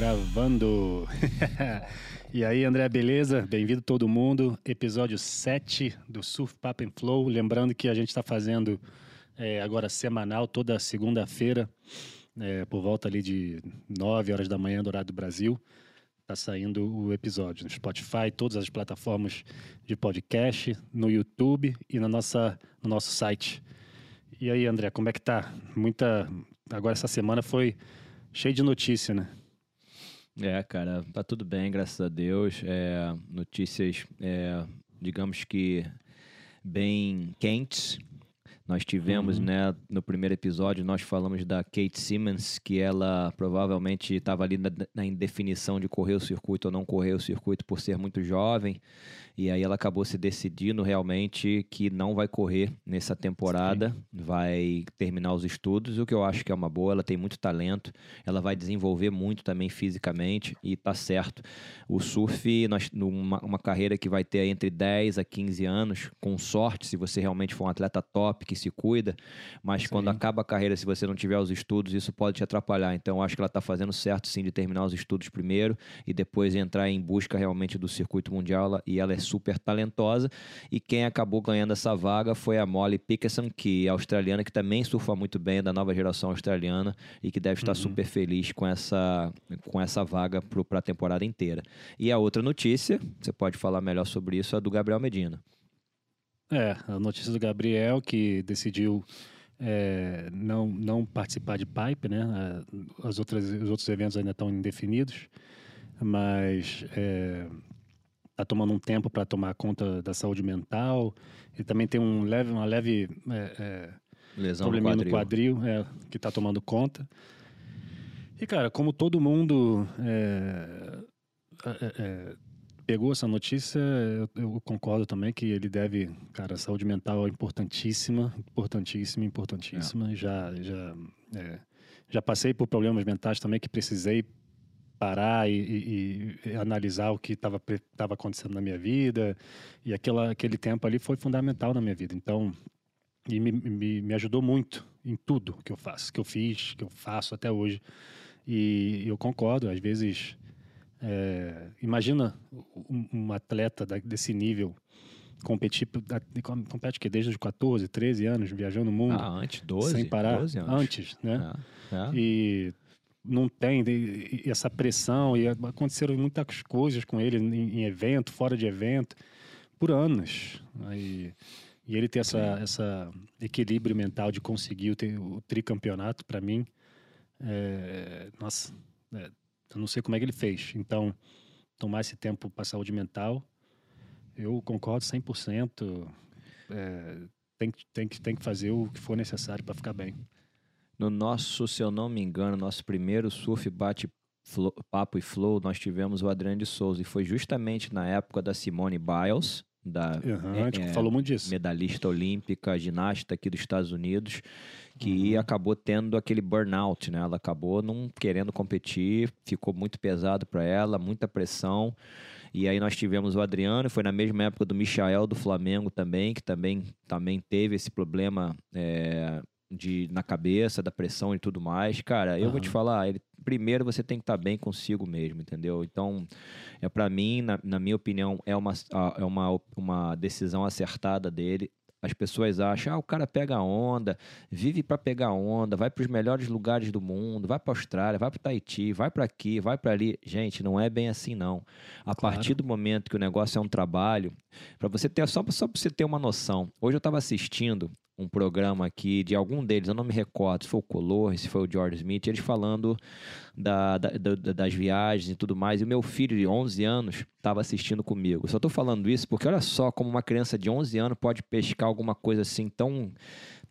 Gravando. e aí, André, beleza? Bem-vindo todo mundo. Episódio 7 do Surf Pap and Flow. Lembrando que a gente está fazendo é, agora semanal, toda segunda-feira, é, por volta ali de 9 horas da manhã do horário do Brasil. Está saindo o episódio no Spotify, todas as plataformas de podcast, no YouTube e na nossa, no nosso site. E aí, André, como é que tá? Muita. Agora essa semana foi cheio de notícia, né? É, cara, tá tudo bem, graças a Deus. É, notícias, é, digamos que bem quentes. Nós tivemos, uhum. né, no primeiro episódio, nós falamos da Kate Simmons, que ela provavelmente estava ali na, na, indefinição de correr o circuito ou não correr o circuito por ser muito jovem. E aí ela acabou se decidindo realmente que não vai correr nessa temporada, Sim. vai terminar os estudos, o que eu acho que é uma boa. Ela tem muito talento, ela vai desenvolver muito também fisicamente e tá certo. O surf, nós, numa, uma carreira que vai ter entre 10 a 15 anos, com sorte, se você realmente for um atleta top que se cuida, mas sim. quando acaba a carreira, se você não tiver os estudos, isso pode te atrapalhar. Então, eu acho que ela está fazendo certo sim de terminar os estudos primeiro e depois entrar em busca realmente do circuito mundial. E ela é super talentosa. E quem acabou ganhando essa vaga foi a Molly Pickerson, que é australiana, que também surfa muito bem, da nova geração australiana, e que deve estar uhum. super feliz com essa, com essa vaga para a temporada inteira. E a outra notícia, você pode falar melhor sobre isso, é a do Gabriel Medina. É, a notícia do Gabriel, que decidiu é, não, não participar de Pipe, né? As outras, os outros eventos ainda estão indefinidos, mas é, está tomando um tempo para tomar conta da saúde mental. Ele também tem um leve, uma leve é, é, Lesão probleminha no quadril, no quadril é, que está tomando conta. E, cara, como todo mundo é, é, é, pegou essa notícia, eu, eu, concordo também que ele deve... Cara, a saúde mental é importantíssima, importantíssima, importantíssima. Já, já, já passei por problemas mentais também que precisei parar e, e, e, analisar o que estava acontecendo na minha vida. E aquela, aquele tempo ali foi fundamental na minha vida. Então, e me, me, me, ajudou muito em tudo que eu faço, que eu fiz, que eu faço até hoje. E eu concordo, às vezes. É, imagina um, atleta desse nível competir, compete que desde os 14, 13 anos, viajando o mundo. Ah, antes, 12? Sem parar. 12 anos. Antes, né? É, é. E não tem essa pressão e aconteceram muitas coisas com ele em, evento, fora de evento, por anos. Aí, e ele ter essa, essa equilíbrio mental de conseguir o, o tricampeonato, para mim, é, nossa, é, eu não sei como é que ele fez. Então, tomar esse tempo para saúde mental, eu concordo 100%. É, tem, tem, tem que fazer o que for necessário para ficar bem. No nosso, se eu não me engano, nosso primeiro surf bate flow, papo e flow, nós tivemos o Adriano de Souza. E foi justamente na época da Simone Biles, da uhum, é, falou muito disso. medalhista olímpica, ginasta aqui dos Estados Unidos, que uhum. acabou tendo aquele burnout, né? Ela acabou não querendo competir, ficou muito pesado para ela, muita pressão. E aí nós tivemos o Adriano, foi na mesma época do Michael do Flamengo também, que também, também teve esse problema é, de na cabeça, da pressão e tudo mais, cara, eu uhum. vou te falar, ele, primeiro você tem que estar tá bem consigo mesmo, entendeu? Então, é para mim, na, na, minha opinião, é uma, é uma, uma decisão acertada dele. As pessoas acham, ah, o cara pega onda, vive para pegar onda, vai para os melhores lugares do mundo, vai para Austrália, vai para Tahiti, vai para aqui, vai para ali. Gente, não é bem assim não. A claro. partir do momento que o negócio é um trabalho, para você ter só, só para você ter uma noção. Hoje eu estava assistindo um programa aqui de algum deles, eu não me recordo se foi o Color, se foi o George Smith, eles falando da, da, da, das viagens e tudo mais. E o meu filho de 11 anos estava assistindo comigo. só estou falando isso porque olha só como uma criança de 11 anos pode pescar alguma coisa assim tão,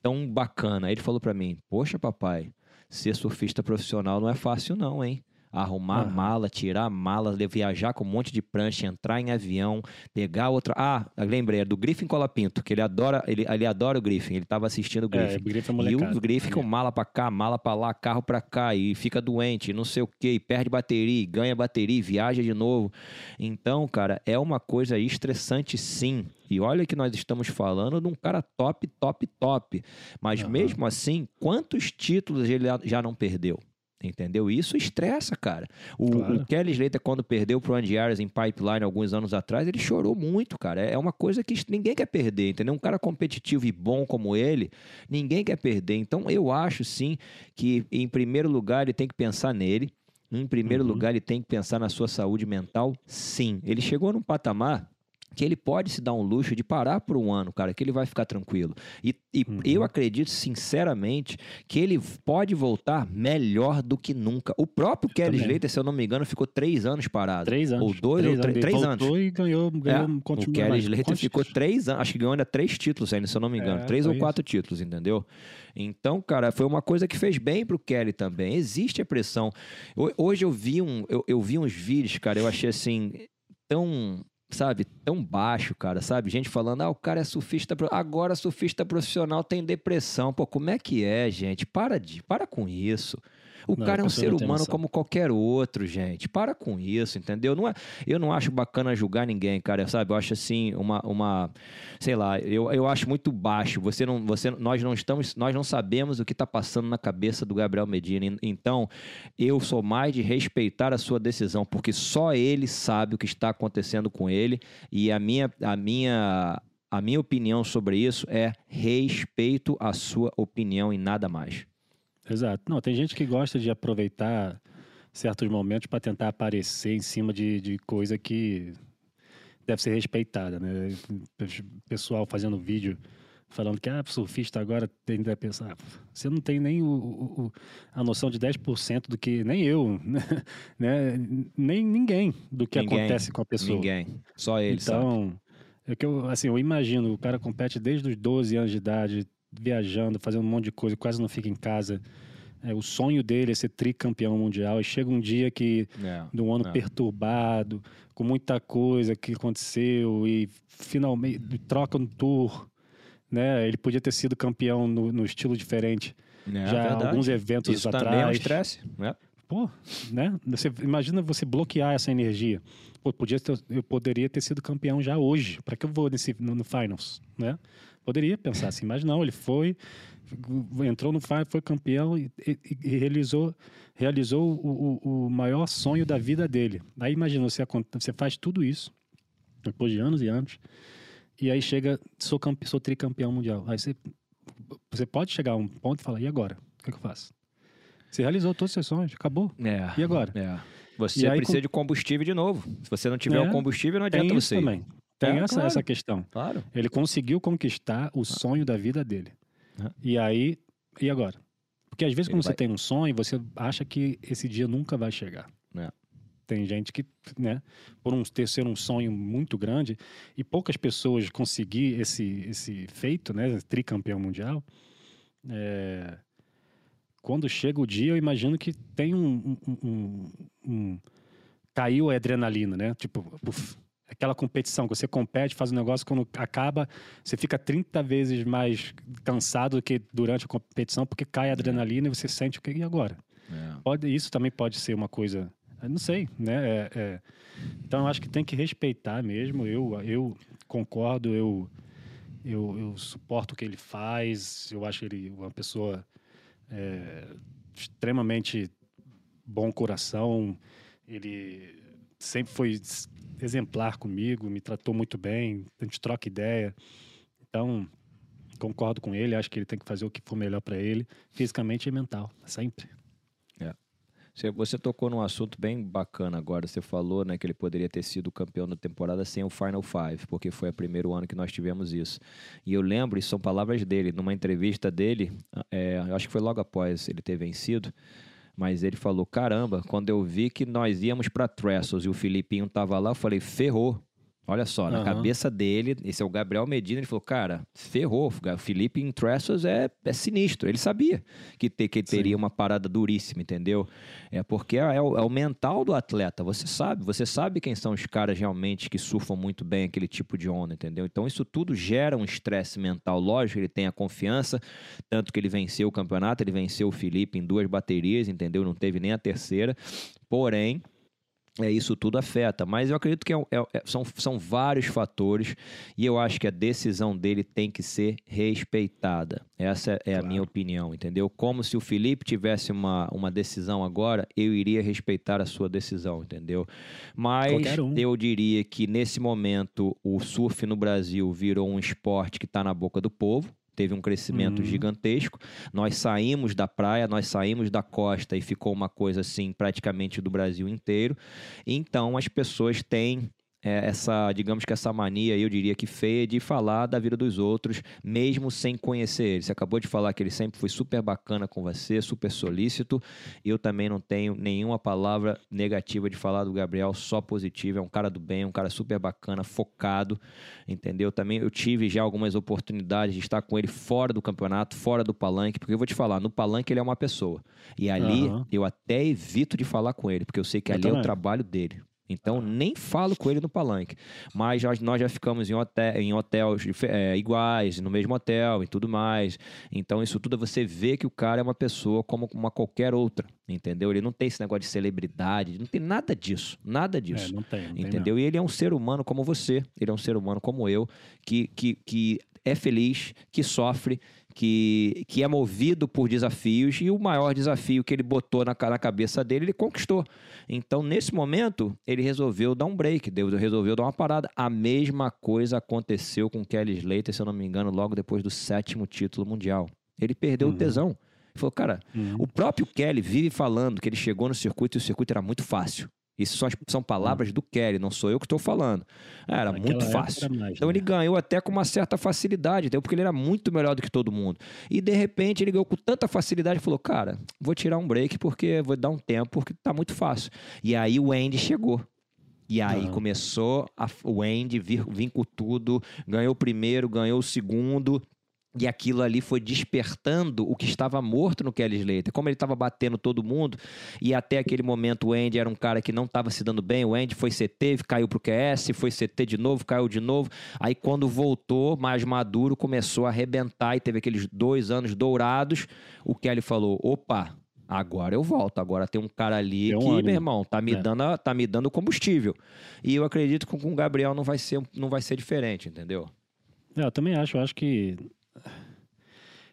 tão bacana. Ele falou para mim: Poxa, papai, ser surfista profissional não é fácil, não, hein? Arrumar uhum. mala, tirar mala, viajar com um monte de prancha, entrar em avião, pegar outra. Ah, lembrei, é do Griffin Colapinto, que ele adora, ele, ele adora o Griffin, ele estava assistindo o Griffin. É, o Griffin é e o Griffin com mala para cá, mala para lá, carro para cá, e fica doente, não sei o que, perde bateria, ganha bateria, viaja de novo. Então, cara, é uma coisa estressante sim. E olha que nós estamos falando de um cara top, top, top. Mas uhum. mesmo assim, quantos títulos ele já não perdeu? Entendeu? Isso estressa, cara. O, Claro. o Kelly Slater, quando perdeu pro Andy Arias em Pipeline alguns anos atrás, ele chorou muito, cara. É uma coisa que ninguém quer perder, entendeu? Um cara competitivo e bom como ele, ninguém quer perder. Então, eu acho, sim, que em primeiro lugar ele tem que pensar nele. Em primeiro Uhum. lugar, ele tem que pensar na sua saúde mental, sim. Ele chegou num patamar que ele pode se dar um luxo de parar por um ano, cara, que ele vai ficar tranquilo. E, e Uhum. eu acredito, sinceramente, que ele pode voltar melhor do que nunca. O próprio Kelly também. Slater, se eu não me engano, ficou três anos parado. Três anos. Ou dois três ou três, Ele três anos. voltou e ganhou, ganhou É, o Kelly mais. Slater Quantos- ficou três anos, acho que ganhou ainda três títulos ainda, se eu não me engano. É, três ou foi quatro títulos, entendeu? Então, cara, foi uma coisa que fez bem pro Kelly também. Existe a pressão. Ho- Hoje eu vi, um, eu, eu vi uns vídeos, cara, eu achei assim, tão, sabe, tão baixo, cara, sabe? Gente falando, ah, o cara é surfista, agora surfista profissional tem depressão. Pô, como é que é, gente? Para de, para com isso. O Não, cara é um ser humano como qualquer outro, gente. Para com isso, entendeu? Não é, eu não acho bacana julgar ninguém, cara, sabe? Eu acho assim, uma, uma sei lá, eu, eu acho muito baixo. Você não, você, nós não estamos, nós não sabemos o que está passando na cabeça do Gabriel Medina. En- Então, eu sou mais de respeitar a sua decisão, porque só ele sabe o que está acontecendo com ele e a minha, a minha, a minha opinião sobre isso é respeito a sua opinião e nada mais. Exato. Não, tem gente que gosta de aproveitar certos momentos para tentar aparecer em cima de, de coisa que deve ser respeitada, né? Pessoal fazendo vídeo falando que ah, surfista agora tem que pensar, você não tem nem o, o- a noção de 10% do que nem eu, né? Nem ninguém do que Ninguém, acontece com a pessoa. Ninguém, só ele sabe. Então, é que eu, assim, eu imagino, o cara compete desde os 12 anos de idade, viajando, fazendo um monte de coisa, quase não fica em casa. É, o sonho dele é ser tricampeão mundial. E chega um dia que, É, de um ano é. perturbado, com muita coisa que aconteceu, e finalmente troca no tour. Né? Ele podia ter sido campeão no, no estilo diferente. É já verdade. alguns eventos Isso atrás. também é um estresse, né? Pô, né? Você, imagina você bloquear essa energia. Pô, podia ter- eu poderia ter sido campeão já hoje. Para que eu vou nesse, no, no finals, né? Poderia pensar assim, mas não, ele foi, entrou no finals, foi campeão e, e- e realizou, realizou o, o- o maior sonho da vida dele. Aí imagina, você, você faz tudo isso, depois de anos e anos, e aí chega, sou, campe, sou tricampeão mundial. Aí você, você pode chegar a um ponto e falar, e agora? O que, é que eu faço? Você realizou todos os seus sonhos, acabou. É. E agora? É. Você aí, precisa com- de combustível de novo. Se você não tiver É, o combustível, não adianta Tem isso você. ir. também. Tem É, essa, claro. essa questão. Claro. Ele conseguiu conquistar o sonho da vida dele. Ah. E aí, e agora? Porque às vezes Ele quando você vai- tem um sonho, você acha que esse dia nunca vai chegar. É. Tem gente que, né, por um, ter ser um sonho muito grande e poucas pessoas conseguir esse, esse feito, né, tricampeão mundial, é, quando chega o dia, eu imagino que tem um, um- um- um- caiu a adrenalina, né? Tipo, uf, aquela competição que você compete, faz um negócio, quando acaba, você fica 30 vezes mais cansado do que durante a competição, porque cai a adrenalina e você sente o que e agora? É. Pode, isso também pode ser uma coisa, não sei, né? É- é. então eu acho que tem que respeitar mesmo. Eu, eu concordo, eu, eu, eu suporto o que ele faz. Eu acho ele uma pessoa é, extremamente bom coração. Ele sempre foi exemplar comigo, me tratou muito bem, a gente troca ideia. Então, concordo com ele, acho que ele tem que fazer o que for melhor para ele, fisicamente e mental, sempre. Você, você tocou num assunto bem bacana agora. Você falou né, que ele poderia ter sido campeão da temporada sem o Final Five, porque foi o primeiro ano que nós tivemos isso. E eu lembro, e são palavras dele, numa entrevista dele, é, acho que foi logo após ele ter vencido, mas ele falou: caramba, quando eu vi que nós íamos para Trestles e o Filipinho tava lá, eu falei: ferrou. Olha só, na cabeça dele, esse é o Gabriel Medina, ele falou, cara, ferrou, o Felipe em Trestles é, é sinistro. Ele sabia que, te- que teria uma parada duríssima, entendeu? É porque é, é o, é o mental do atleta, você sabe, você sabe quem são os caras realmente que surfam muito bem aquele tipo de onda, entendeu? Então isso tudo gera um estresse mental, lógico, ele tem a confiança, tanto que ele venceu o campeonato, ele venceu o Felipe em duas baterias, entendeu? Não teve nem a terceira, porém é, isso tudo afeta. Mas eu acredito que é, é, é, são, são vários fatores e eu acho que a decisão dele tem que ser respeitada. Essa é claro. a minha opinião, entendeu? Como se o Felipe tivesse uma, uma decisão agora, eu iria respeitar a sua decisão, entendeu? Mas um. eu diria que nesse momento o surf no Brasil virou um esporte que está na boca do povo teve um crescimento uhum. gigantesco. Nós saímos da praia, nós saímos da costa e ficou uma coisa assim praticamente do Brasil inteiro. Então as pessoas têm é, essa, digamos que essa mania, eu diria que feia, de falar da vida dos outros, mesmo sem conhecer ele. Você acabou de falar que ele sempre foi super bacana com você, super solícito. Eu também não tenho nenhuma palavra negativa de falar do Gabriel, só positiva. É um cara do bem, um cara super bacana, focado, entendeu? Também eu tive já algumas oportunidades de estar com ele fora do campeonato, fora do palanque, porque eu vou te falar, no palanque ele é uma pessoa. E ali uhum. eu até evito de falar com ele, porque eu sei que eu ali também. é o trabalho dele. Então, nem falo com ele no palanque. Mas já, nós já ficamos em, hotel, em hotéis é, iguais, no mesmo hotel e tudo mais. Então, isso tudo você vê que o cara é uma pessoa como uma qualquer outra, entendeu? Ele não tem esse negócio de celebridade, não tem nada disso, nada é, disso. É, não tem, não entendeu? Tem e ele é um ser humano como você, ele é um ser humano como eu, que, que, que é feliz, que sofre, que, que é movido por desafios e o maior desafio que ele botou na, na cabeça dele, ele conquistou. Então, nesse momento, ele resolveu dar um break, Deus resolveu dar uma parada. A mesma coisa aconteceu com Kelly Slater, se eu não me engano, logo depois do sétimo título mundial. Ele perdeu uhum. o tesão. Ele falou, cara, uhum. o próprio Kelly vive falando que ele chegou no circuito e o circuito era muito fácil. Isso são, são palavras do Kelly, não sou eu que estou falando. Era Naquela muito fácil. Era mais, então né? ele ganhou até com uma certa facilidade, entendeu? porque ele era muito melhor do que todo mundo. E de repente ele ganhou com tanta facilidade e falou: Cara, vou tirar um break porque vou dar um tempo porque tá muito fácil. E aí o Andy chegou. E aí começou a, o Andy vir, vir com tudo, ganhou o primeiro, ganhou o segundo. E aquilo ali foi despertando o que estava morto no Kelly Slater. Como ele estava batendo todo mundo, e até aquele momento o Andy era um cara que não estava se dando bem. O Andy foi CT, caiu pro QS, foi CT de novo, caiu de novo. Aí quando voltou, mais maduro, começou a arrebentar e teve aqueles dois anos dourados. O Kelly falou: opa, agora eu volto. Agora tem um cara ali um que, meu irmão, tá me, é. dando, tá me dando combustível. E eu acredito que com o Gabriel não vai ser, não vai ser diferente, entendeu? É, eu também acho. Eu acho que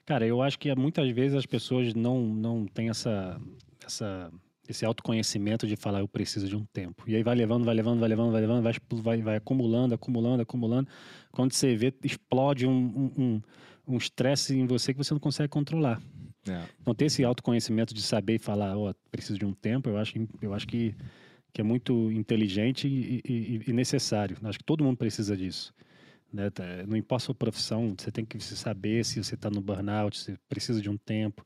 Cara, eu acho que muitas vezes as pessoas não, não têm essa, essa, esse autoconhecimento de falar eu preciso de um tempo. E aí vai levando, vai levando, vai levando, vai levando, vai, vai, vai acumulando, acumulando, acumulando. Quando você vê, explode um estresse um, um em você que você não consegue controlar. É. Então ter esse autoconhecimento de saber e falar, ó, oh, preciso de um tempo, eu acho, eu acho que, que é muito inteligente e, e, e necessário. Acho que todo mundo precisa disso. Né? Tá, não importa a sua profissão, você tem que saber se você está no burnout, se precisa de um tempo.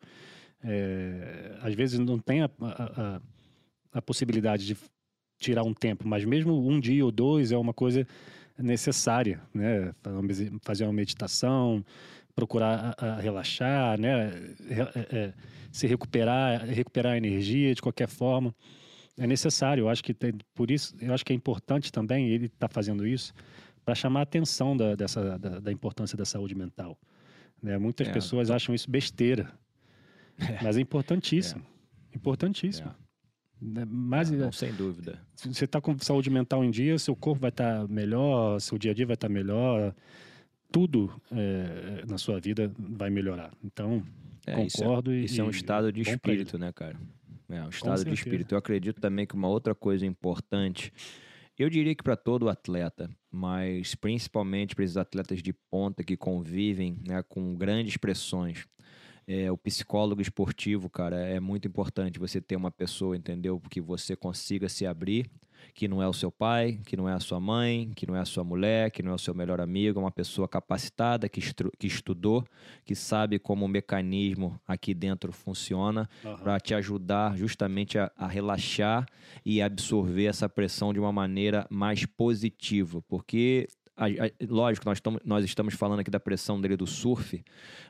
É, às vezes não tem a, a, a, possibilidade de tirar um tempo, mas mesmo um dia ou dois é uma coisa necessária, né? Fazer uma meditação, procurar a, relaxar, né? É, se recuperar, recuperar a energia de qualquer forma é necessário. Eu acho que tem, por isso, eu acho que é importante também ele estar tá fazendo isso para chamar a atenção da, dessa, da, da, importância da saúde mental. Né? Muitas é. pessoas acham isso besteira, é. mas é importantíssimo. É. Importantíssimo. É. Né? Mas, não, sem dúvida. Você está com saúde mental em dia, seu corpo vai estar tá melhor, seu dia a dia vai estar tá melhor, tudo é, na sua vida vai melhorar. Então, concordo. Isso é, isso e, é um estado de espírito, né, cara? É um estado de espírito. Eu acredito também que uma outra coisa importante eu diria que para todo atleta, mas principalmente para esses atletas de ponta que convivem né, com grandes pressões. É, o psicólogo esportivo, cara, é muito importante você ter uma pessoa, entendeu? Que você consiga se abrir que não é o seu pai, que não é a sua mãe, que não é a sua mulher, que não é o seu melhor amigo, é uma pessoa capacitada, que, que estudou, que sabe como o mecanismo aqui dentro funciona, uhum. para te ajudar justamente a, a relaxar e absorver essa pressão de uma maneira mais positiva, porque lógico, nós, estamos, nós estamos falando aqui da pressão dele do surf,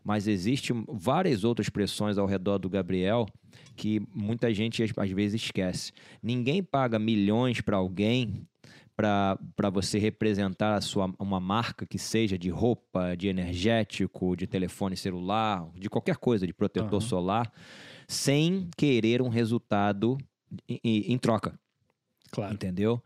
mas existem várias outras pressões ao redor do Gabriel que muita gente às vezes esquece. Ninguém paga milhões para alguém para você representar a sua, uma marca que seja de roupa, de energético, de telefone celular, de qualquer coisa, de protetor uhum. solar, sem querer um resultado em, em troca. Claro. Entendeu?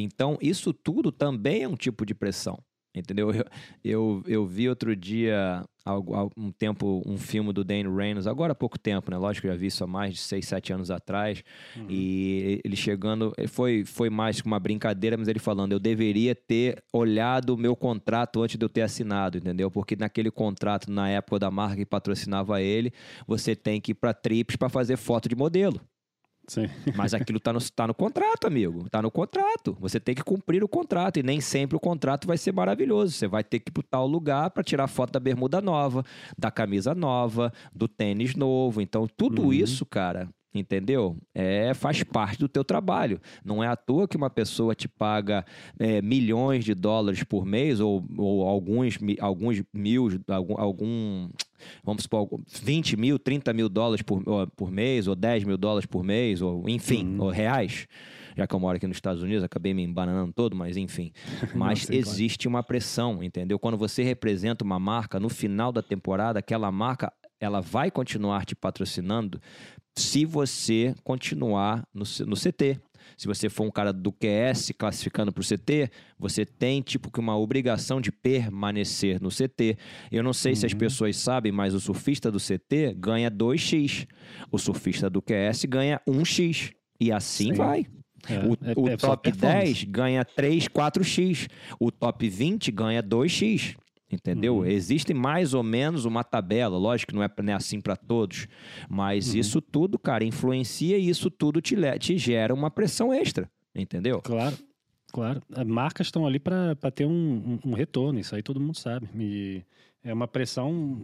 Então, isso tudo também é um tipo de pressão. Entendeu? Eu, eu, eu vi outro dia, há um tempo, um filme do Dane Reynolds, agora há pouco tempo, né? Lógico que eu já vi isso há mais de 6, 7 anos atrás. Uhum. E ele chegando, foi, foi mais que uma brincadeira, mas ele falando: eu deveria ter olhado o meu contrato antes de eu ter assinado, entendeu? Porque naquele contrato, na época da marca que patrocinava ele, você tem que ir para trips para fazer foto de modelo. Sim. Mas aquilo está no, tá no contrato, amigo. Está no contrato. Você tem que cumprir o contrato. E nem sempre o contrato vai ser maravilhoso. Você vai ter que ir para tal lugar para tirar foto da bermuda nova, da camisa nova, do tênis novo. Então, tudo uhum. isso, cara, entendeu? É, faz parte do teu trabalho. Não é à toa que uma pessoa te paga é, milhões de dólares por mês ou, ou alguns, alguns mil, algum, algum, vamos supor, 20 mil, 30 mil dólares por, por mês ou 10 mil dólares por mês, ou enfim, uhum. ou reais. Já que eu moro aqui nos Estados Unidos, acabei me embananando todo, mas enfim. Mas sei, existe claro. uma pressão, entendeu? Quando você representa uma marca, no final da temporada, aquela marca ela vai continuar te patrocinando se você continuar no, no CT. Se você for um cara do QS classificando para o CT, você tem tipo que uma obrigação de permanecer no CT. Eu não sei uhum. se as uhum. pessoas sabem, mas o surfista do CT ganha 2x. O surfista do QS ganha 1x. E assim Sim. vai. É, o, é, o é top 10 ganha 3, 4x. O top 20 ganha 2x. Entendeu? Uhum. Existe mais ou menos uma tabela, lógico que não é, não é assim para todos, mas uhum. isso tudo, cara, influencia e isso tudo te, te gera uma pressão extra, entendeu? Claro, claro. As marcas estão ali para ter um, um, um, retorno, isso aí todo mundo sabe. E é uma pressão.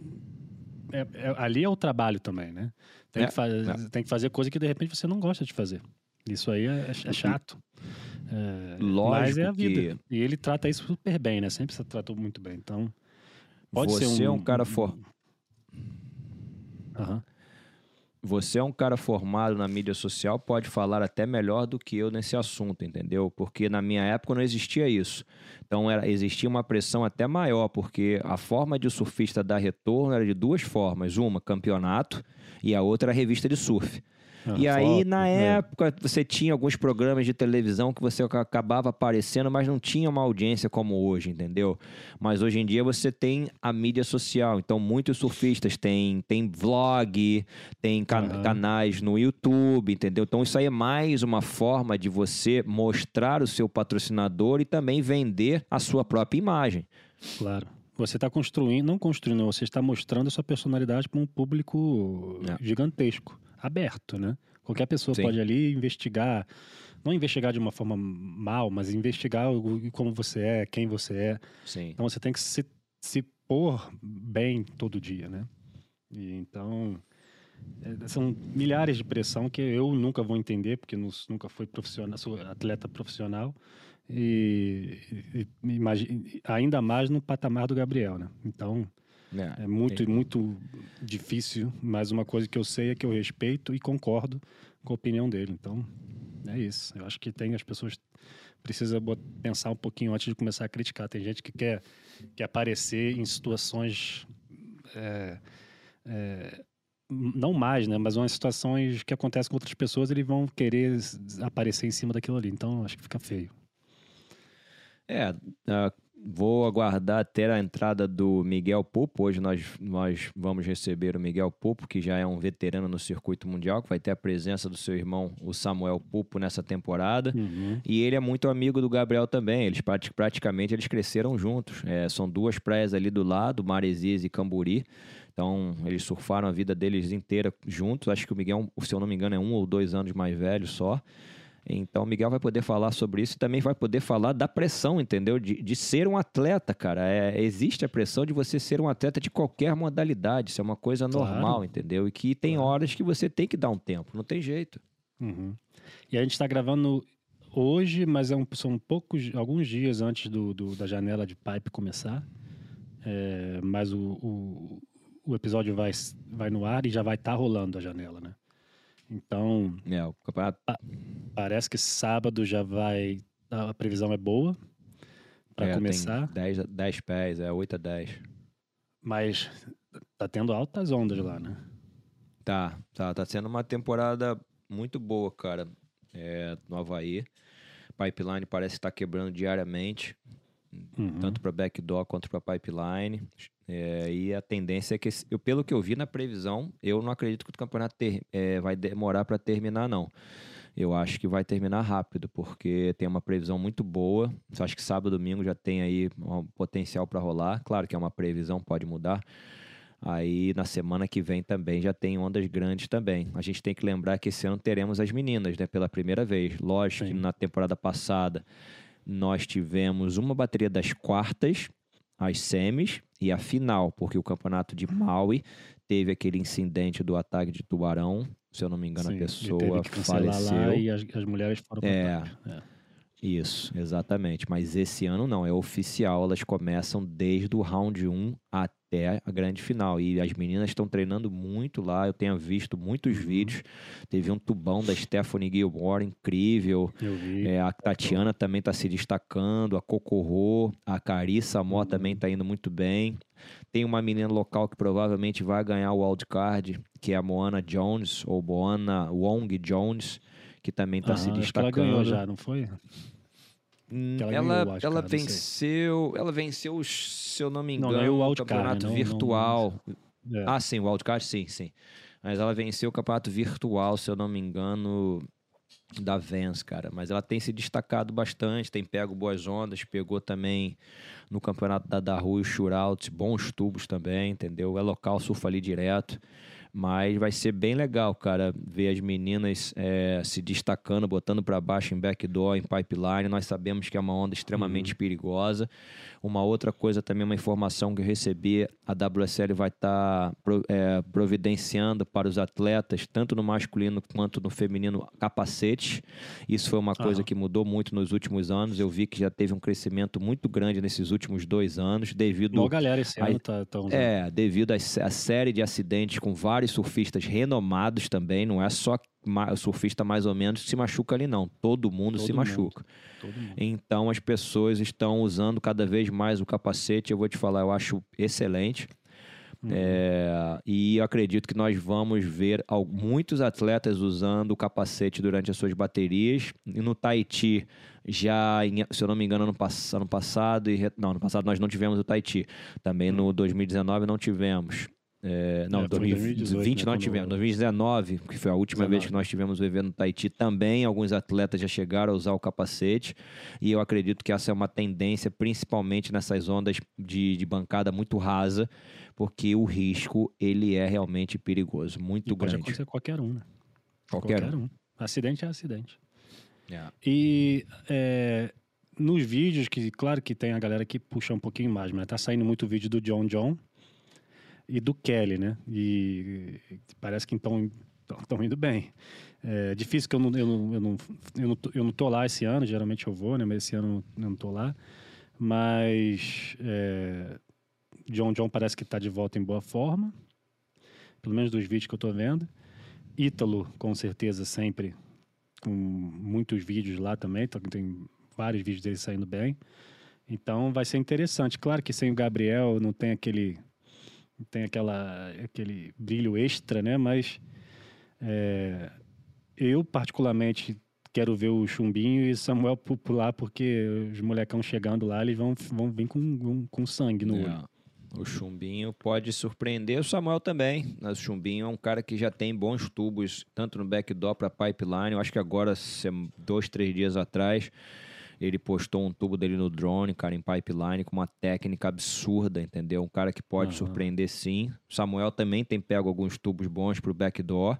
É, é, ali é o trabalho também, né? Tem, é, que faz, é. tem que fazer coisa que de repente você não gosta de fazer. Isso aí é, é, é chato. É, Lógico mas é a vida. Que... E ele trata isso super bem, né? Sempre se tratou muito bem. Então, Pode você ser um, é um cara for... Uhum. Você é um cara formado na mídia social, pode falar até melhor do que eu nesse assunto, entendeu? Porque na minha época não existia isso. Então era, existia uma pressão até maior, porque a forma de o surfista dar retorno era de duas formas: uma, campeonato, e a outra, a revista de surf. Ah, e aí, foto, na né? época, você tinha alguns programas de televisão que você acabava aparecendo, mas não tinha uma audiência como hoje, entendeu? Mas hoje em dia você tem a mídia social. Então, muitos surfistas têm, têm vlog, tem can uhum. canais no YouTube, entendeu? Então, isso aí é mais uma forma de você mostrar o seu patrocinador e também vender a sua própria imagem. Claro. Você está construindo, não construindo, você está mostrando a sua personalidade para um público é. gigantesco aberto, né? Qualquer pessoa Sim. pode ali investigar, não investigar de uma forma mal, mas investigar como você é, quem você é. Sim. Então você tem que se, se pôr bem todo dia, né? E então é, são milhares de pressão que eu nunca vou entender porque nunca fui profissional, sou atleta profissional e, e, e, ainda mais no patamar do Gabriel, né? Então é, é muito, muito difícil, mas uma coisa que eu sei é que eu respeito e concordo com a opinião dele. Então, é isso. Eu acho que tem as pessoas precisa pensar um pouquinho antes de começar a criticar. Tem gente que quer, quer aparecer em situações é, é, não mais, né? Mas umas situações que acontecem com outras pessoas, eles vão querer aparecer em cima daquilo ali. Então, acho que fica feio. É, uh, Vou aguardar até a entrada do Miguel Pupo. Hoje nós, nós vamos receber o Miguel Pupo, que já é um veterano no circuito mundial, que vai ter a presença do seu irmão, o Samuel Pupo, nessa temporada. Uhum. E ele é muito amigo do Gabriel também. Eles praticamente eles cresceram juntos. É, são duas praias ali do lado, Maresias e Camburi. Então, eles surfaram a vida deles inteira juntos. Acho que o Miguel, se eu não me engano, é um ou dois anos mais velho só. Então, o Miguel vai poder falar sobre isso e também vai poder falar da pressão, entendeu? De, de ser um atleta, cara. É, existe a pressão de você ser um atleta de qualquer modalidade. Isso é uma coisa normal, claro. entendeu? E que tem horas que você tem que dar um tempo, não tem jeito. Uhum. E a gente está gravando hoje, mas é um, são poucos, alguns dias antes do, do da janela de pipe começar. É, mas o, o, o, episódio vai, vai no ar e já vai estar tá rolando a janela, né? Então, é, o campeonato... pa parece que sábado já vai. A previsão é boa para é, começar. 10, 10 pés, é 8 a 10. Mas tá tendo altas ondas lá, né? Tá, tá, tá sendo uma temporada muito boa, cara, é, no Havaí. pipeline parece estar quebrando diariamente, Uhum. tanto para backdoor quanto para pipeline. É, e a tendência é que, eu, pelo que eu vi na previsão, eu não acredito que o campeonato ter- é, vai demorar para terminar, não. Eu acho que vai terminar rápido, porque tem uma previsão muito boa. Eu acho que sábado e domingo já tem aí um potencial para rolar. Claro que é uma previsão, pode mudar. Aí na semana que vem também já tem ondas grandes também. A gente tem que lembrar que esse ano teremos as meninas, né? Pela primeira vez. Lógico que Sim. na temporada passada nós tivemos uma bateria das quartas, as semis e a final, porque o campeonato de Maui teve aquele incidente do ataque de tubarão. Se eu não me engano, Sim, a pessoa faleceu. lá e as, as mulheres foram É. É. Isso, exatamente. Mas esse ano não, é oficial. Elas começam desde o round 1 até a grande final. E as meninas estão treinando muito lá. Eu tenho visto muitos Uhum. vídeos. Teve um tubão da Stephanie Gilmore incrível. Eu vi. É, a Tatiana também está se destacando. A Cocorro, a Carissa Mó Uhum. também está indo muito bem. Tem uma menina local que provavelmente vai ganhar o wildcard, que é a Moana Jones, ou Moana Wong Jones, que também está se Aham, acho que ela destacando. ganhou já, não foi? Hum, Que ela ela, ganhou o ela não venceu, ela venceu, se eu não me Não, engano, ganhou o o wildcard, campeonato não- não- virtual. É. Ah, sim, o wildcard, sim, sim. Mas ela venceu o campeonato virtual, se eu não me engano, da Vans, cara. Mas ela tem se destacado bastante, tem pego boas ondas, pegou também no campeonato da Daru e Shootout, bons tubos também, entendeu? É local, surfa ali direto. Mas vai ser bem legal, cara, ver as meninas eh, se destacando, botando para baixo em backdoor, em pipeline. Nós sabemos que é uma onda extremamente perigosa. Uma outra coisa também, uma informação que eu recebi, a WSL vai estar providenciando para os atletas, tanto no masculino quanto no feminino, capacetes. Isso foi uma coisa Aham. que mudou muito nos últimos anos. Eu vi que já teve um crescimento muito grande nesses últimos dois anos, devido galera esse Aí- ano tá, tá é, devido à à série de acidentes com vários surfistas renomados também, não é só surfista mais ou menos que se machuca ali, não. Todo mundo Todo se mundo. machuca. Mundo. Então as pessoas estão usando cada vez mais o capacete. Eu vou te falar, eu acho excelente. Uhum. É, e eu acredito que nós vamos ver muitos atletas usando o capacete durante as suas baterias. E no Tahiti, já, em- se eu não me engano, ano, ano passado. E, não, ano passado nós não tivemos o Tahiti. Também no 2019 não tivemos. É, não. É, foi em 2020 2018, né, tivemos. 2019, que foi a última vez 19. que nós tivemos o evento no Tahiti, também alguns atletas já chegaram a usar o capacete. E eu acredito que essa é uma tendência, principalmente nessas ondas de, de bancada muito rasa, porque o risco ele é realmente perigoso, muito E pode grande. acontecer qualquer um, né? Qualquer, um. Acidente é acidente. É. E é, nos vídeos, que claro que tem a galera que puxa um pouquinho mais, mas tá saindo muito vídeo do John John e do Kelly, né? E parece que estão estão indo bem. É difícil que eu não, eu, não, eu, não, eu, não, eu não tô lá esse ano, geralmente eu vou, né? Mas esse ano eu não tô lá. Mas é, John John parece que tá de volta em boa forma, pelo menos dos vídeos que eu tô vendo. Ítalo, com certeza, sempre com muitos vídeos lá também, então tem vários vídeos dele saindo bem. Então vai ser interessante. Claro que sem o Gabriel não tem aquele tem aquela aquele brilho extra, né? Mas é, eu particularmente quero ver o Chumbinho e Samuel pu- pular porque os molecão chegando lá eles vão vão vir com, com, com sangue no olho. É. O Chumbinho pode surpreender, o Samuel também. O Chumbinho é um cara que já tem bons tubos, tanto no backdoor para pipeline. Eu acho que agora, dois, três dias atrás, ele postou um tubo dele no drone, cara, em pipeline, com uma técnica absurda, entendeu? Um cara que pode Aham. surpreender sim. O Samuel também tem pego alguns tubos bons pro backdoor.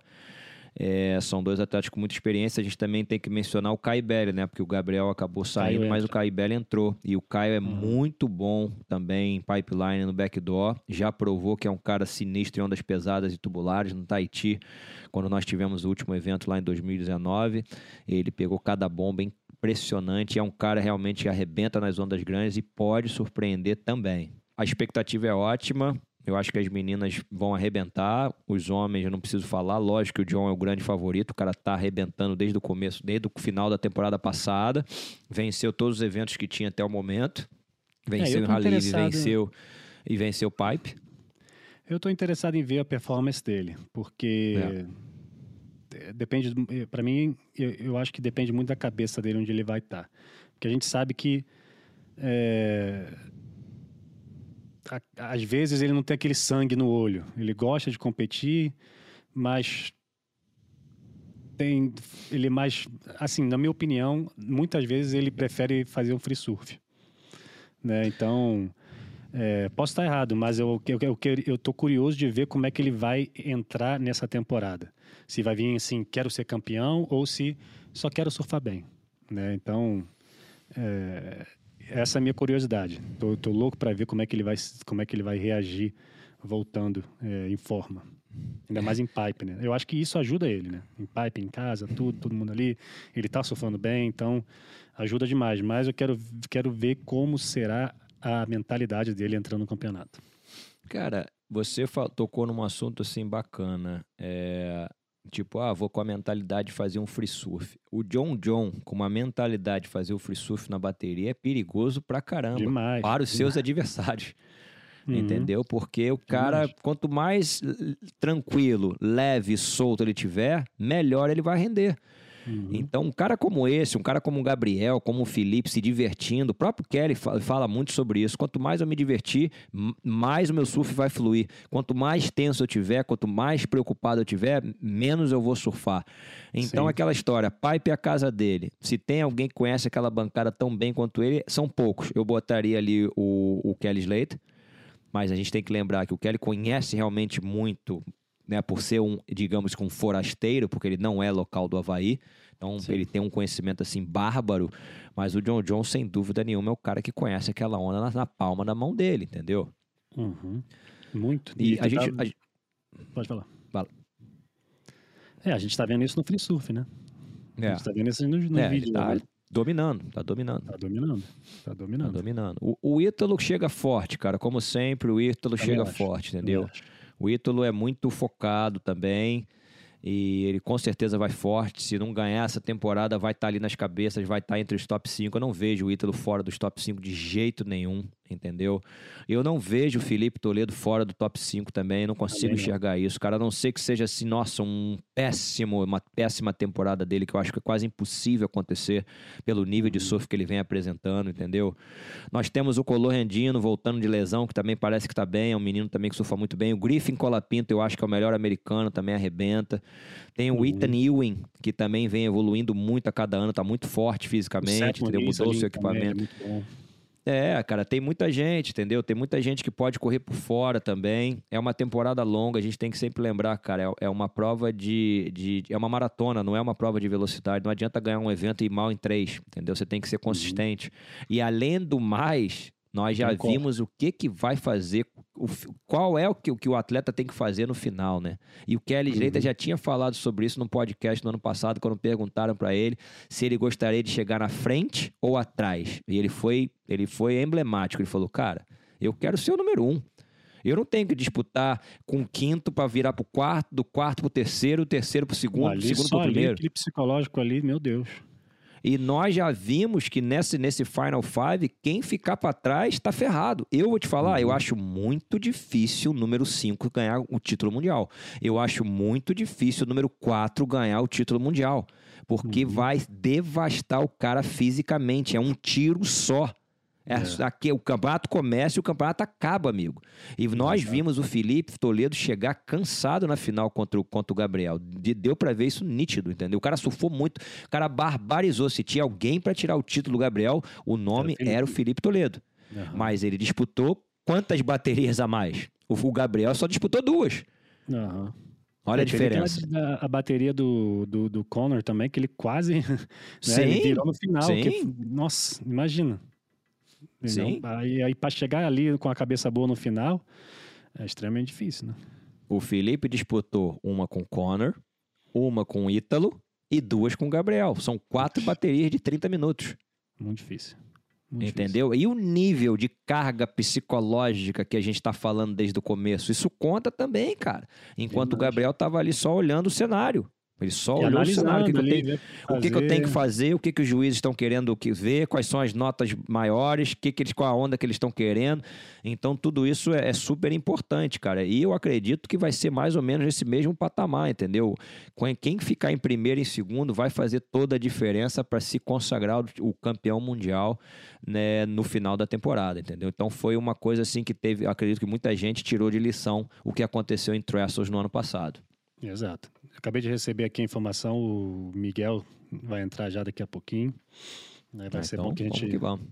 É, são dois atletas com muita experiência. A gente também tem que mencionar o Caio Belli, né? Porque o Gabriel acabou saindo, mas o entra. Caio Belli entrou. E o Caio é Uhum. muito bom também em pipeline no backdoor. Já provou que é um cara sinistro em ondas pesadas e tubulares no Tahiti, quando nós tivemos o último evento lá em 2019. Ele pegou cada bomba impressionante. É um cara realmente que arrebenta nas ondas grandes e pode surpreender também. A expectativa é ótima. Eu acho que as meninas vão arrebentar, os homens eu não preciso falar, lógico que o John é o grande favorito, o cara tá arrebentando desde o começo, desde o final da temporada passada, venceu todos os eventos que tinha até o momento, venceu tô Rally, venceu e venceu o Pipe. Eu estou interessado em ver a performance dele, porque é, depende, para mim, eu, eu, acho que depende muito da cabeça dele onde ele vai estar. Tá. Porque a gente sabe que é, a, às vezes ele não tem aquele sangue no olho. Ele gosta de competir, mas tem ele é mais assim, na minha opinião, muitas vezes ele prefere fazer um free surf, né? Então é, posso estar errado, mas eu, eu, eu, eu tô curioso de ver como é que ele vai entrar nessa temporada. Se vai vir assim, quero ser campeão ou se só quero surfar bem, né? Então, é, essa é a minha curiosidade. Tô, tô louco para ver como é que ele vai, como é que ele vai reagir voltando é, em forma. Ainda mais em pipe, né? Eu acho que isso ajuda ele, né? Em pipe, em casa, tudo, todo mundo ali. Ele tá surfando bem, então ajuda demais. Mas eu quero, quero ver como será a mentalidade dele entrando no campeonato. Cara, você tocou num assunto assim bacana. É, tipo, ah, vou com a mentalidade de fazer um free surf. O John John, com uma mentalidade de fazer o free surf na bateria, é perigoso pra caramba. Demais. Para os demais. seus adversários. Uhum. Entendeu? Porque o cara, quanto mais tranquilo, leve, solto ele tiver, melhor ele vai render. Uhum. Então, um cara como esse, um cara como o Gabriel, como o Felipe, se divertindo, o próprio Kelly fala muito sobre isso. Quanto mais eu me divertir, mais o meu surf vai fluir. Quanto mais tenso eu tiver, quanto mais preocupado eu tiver, menos eu vou surfar. Então, Sim. aquela história, pipe é a casa dele. Se tem alguém que conhece aquela bancada tão bem quanto ele, são poucos. Eu botaria ali o, o Kelly Slater, mas a gente tem que lembrar que o Kelly conhece realmente muito né, por ser um, digamos que um forasteiro, porque ele não é local do Havaí, então Sim. ele tem um conhecimento assim bárbaro, mas o John John, sem dúvida nenhuma, é o cara que conhece aquela onda na, na palma da mão dele, entendeu? Uhum. Muito. E, e a, gente, tá... a, Pode falar. Fala. É, a gente tá vendo isso no Free Surf, né? É. A gente tá vendo isso no, no é, vídeo. Tá né? dominando, tá dominando. Tá dominando. Tá dominando. Tá dominando. O, o Ítalo chega forte, cara. Como sempre, o Ítalo chega acho. forte, entendeu? O Ítalo é muito focado também e ele com certeza vai forte. Se não ganhar essa temporada, vai estar tá ali nas cabeças, vai estar tá entre os top 5. Eu não vejo o Ítalo fora dos top 5 de jeito nenhum entendeu? Eu não vejo o Felipe Toledo fora do top 5 também, não consigo também enxergar não. isso, cara. A não ser que seja assim, nossa, um péssimo, uma péssima temporada dele, que eu acho que é quase impossível acontecer pelo nível de uhum. surf que ele vem apresentando, entendeu? Nós temos o Color Rendino voltando de lesão, que também parece que tá bem, é um menino também que surfa muito bem. O Griffin Colapinto, eu acho que é o melhor americano, também arrebenta. Tem o uhum. Ethan Ewing, que também vem evoluindo muito a cada ano, tá muito forte fisicamente, entendeu? Mudou o seu equipamento. É é, cara, tem muita gente, entendeu? Tem muita gente que pode correr por fora também. É uma temporada longa, a gente tem que sempre lembrar, cara. É, é uma prova de, de, É uma maratona, não é uma prova de velocidade. Não adianta ganhar um evento e ir mal em três, entendeu? Você tem que ser uhum. consistente. Uhum. E além do mais, nós já vimos o que, que vai fazer, o, qual é o que, o que o atleta tem que fazer no final, né? E o Kelly Slater uhum. já tinha falado sobre isso no podcast no ano passado, quando perguntaram para ele se ele gostaria de chegar na frente ou atrás. E ele foi, ele foi emblemático. Ele falou, cara, eu quero ser o número um. Eu não tenho que disputar com o quinto para virar para o quarto, do quarto para o terceiro, o terceiro para o segundo, o segundo para o primeiro. Ali, psicológico ali, meu Deus. E nós já vimos que nesse, nesse Final Five, quem ficar para trás está ferrado. Eu vou te falar, uhum. eu acho muito difícil o número 5 ganhar o título mundial. Eu acho muito difícil o número 4 ganhar o título mundial. Porque uhum. vai devastar o cara fisicamente. É um tiro só. É. Aqui, o campeonato começa e o campeonato acaba, amigo. E nós vimos o Felipe Toledo chegar cansado na final contra o, contra o Gabriel. De, deu para ver isso nítido, entendeu? O cara surfou muito, o cara barbarizou. Se tinha alguém para tirar o título do Gabriel, o nome era, era o Felipe Toledo. Uhum. Mas ele disputou quantas baterias a mais? O, o Gabriel só disputou duas. Uhum. Olha a diferença. A, a, bateria do, do, do Connor também, que ele quase né, sim, ele virou no final. Que, nossa, imagina. Sim. Aí, aí para chegar ali com a cabeça boa no final, é extremamente difícil, né? O Felipe disputou uma com Connor, uma com Ítalo e duas com Gabriel. São quatro baterias de 30 minutos. Muito difícil. Muito Entendeu? Difícil. E o nível de carga psicológica que a gente está falando desde o começo, isso conta também, cara. Enquanto o Gabriel estava ali só olhando o cenário. Ele só olhou o cenário, o que, ali, tenho, o que, que, eu tenho que fazer, o que, que os juízes estão querendo ver, quais são as notas maiores, que que eles, qual a onda que eles estão querendo. Então, tudo isso é, é, super importante, cara. E eu acredito que vai ser mais ou menos esse mesmo patamar, entendeu? Quem ficar em primeiro e em segundo vai fazer toda a diferença para se consagrar o campeão mundial né, no final da temporada, entendeu? Então, foi uma coisa assim que teve, acredito que muita gente tirou de lição o que aconteceu em Trestles no ano passado. Exato. Acabei de receber aqui a informação, o Miguel vai entrar já daqui a pouquinho. Né? Vai ah, ser então, bom que a gente. Vamos que vamos.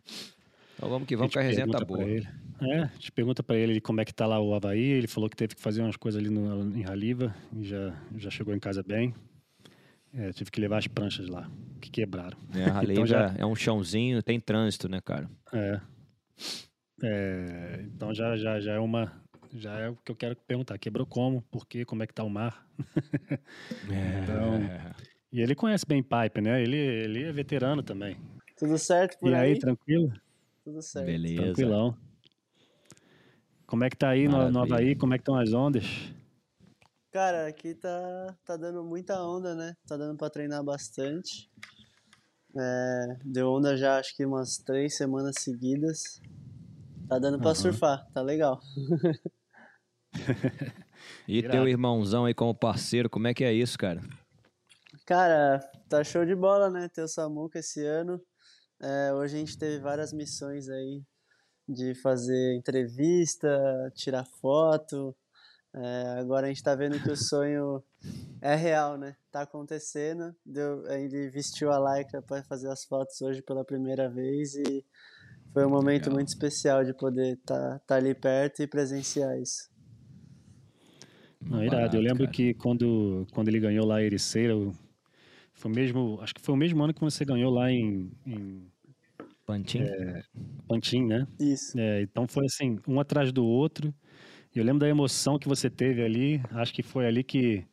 Então vamos que vamos, que a resenha tá boa. Ele. É, a gente pergunta para ele como é que tá lá o Havaí. Ele falou que teve que fazer umas coisas ali no, em Raliva e já, já chegou em casa bem. É, tive que levar as pranchas lá, que quebraram. É, a então já é um chãozinho, tem trânsito, né, cara? É. é então já, já, já é uma, já é o que eu quero perguntar. Quebrou como? Por quê? Como é que tá o mar? é. então, e ele conhece bem pipe, né? Ele, ele é veterano também. Tudo certo por e aí? E aí, tranquilo? Tudo certo. Beleza. Tranquilão. Como é que tá aí no, no Havaí? Como é que estão as ondas? Cara, aqui tá, tá dando muita onda, né? Tá dando pra treinar bastante. É, deu onda já acho que umas três semanas seguidas. Tá dando pra uhum. surfar, tá legal. e Irado. teu irmãozão aí como parceiro, como é que é isso, cara? Cara, tá show de bola, né? Ter o Samuca esse ano. É, hoje a gente teve várias missões aí de fazer entrevista, tirar foto. É, agora a gente tá vendo que o sonho é real, né? Tá acontecendo. Deu, ele vestiu a Laika para fazer as fotos hoje pela primeira vez e foi um momento Legal. muito especial de poder estar tá, tá ali perto e presenciar isso. Não, irado. Eu lembro cara. que quando, quando ele ganhou lá a Ericeira, foi mesmo, acho que foi o mesmo ano que você ganhou lá em, em Pantin, é, Pantin, né? Isso. É, então foi assim, um atrás do outro. Eu lembro da emoção que você teve ali. Acho que foi ali que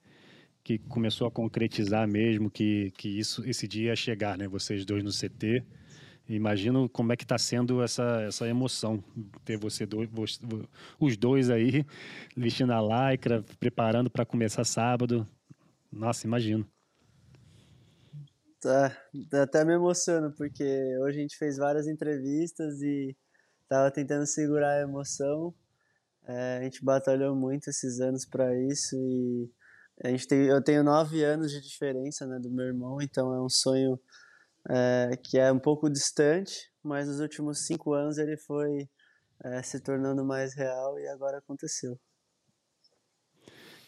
que começou a concretizar mesmo que que isso esse dia ia chegar, né? Vocês dois no CT. Imagino como é que está sendo essa, essa emoção ter você dois, os dois aí vestindo a lycra, preparando para começar sábado. Nossa, imagino. Tá, até me emociono porque hoje a gente fez várias entrevistas e tava tentando segurar a emoção. É, a gente batalhou muito esses anos para isso e a gente tem, eu tenho nove anos de diferença né, do meu irmão, então é um sonho é, que é um pouco distante, mas nos últimos cinco anos ele foi é, se tornando mais real e agora aconteceu.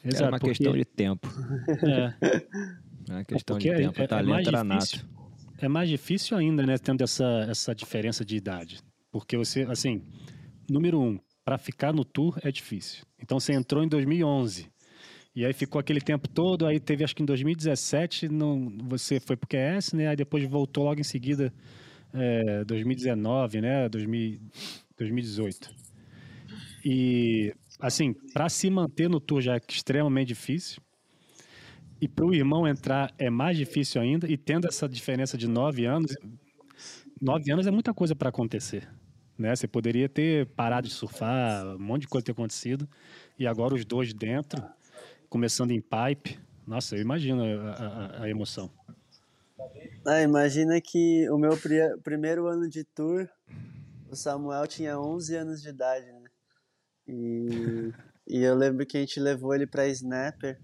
Exato, é uma porque... questão de tempo. É. é uma questão porque de tempo. É, Talento era nato. É mais difícil ainda, né, tendo essa, essa diferença de idade. Porque você, assim, número um, para ficar no tour é difícil. Então você entrou em 2011. E aí ficou aquele tempo todo, aí teve acho que em 2017, não, você foi pro QS, né? Aí depois voltou logo em seguida, é, 2019, né? 2000, 2018. E, assim, para se manter no tour já é extremamente difícil. E para o irmão entrar é mais difícil ainda. E tendo essa diferença de nove anos, nove anos é muita coisa para acontecer. Né? Você poderia ter parado de surfar, um monte de coisa ter acontecido. E agora os dois dentro começando em pipe. Nossa, eu imagino a, a, a emoção. Ah, imagina que o meu pri primeiro ano de tour, o Samuel tinha 11 anos de idade, né? E, e eu lembro que a gente levou ele para Snapper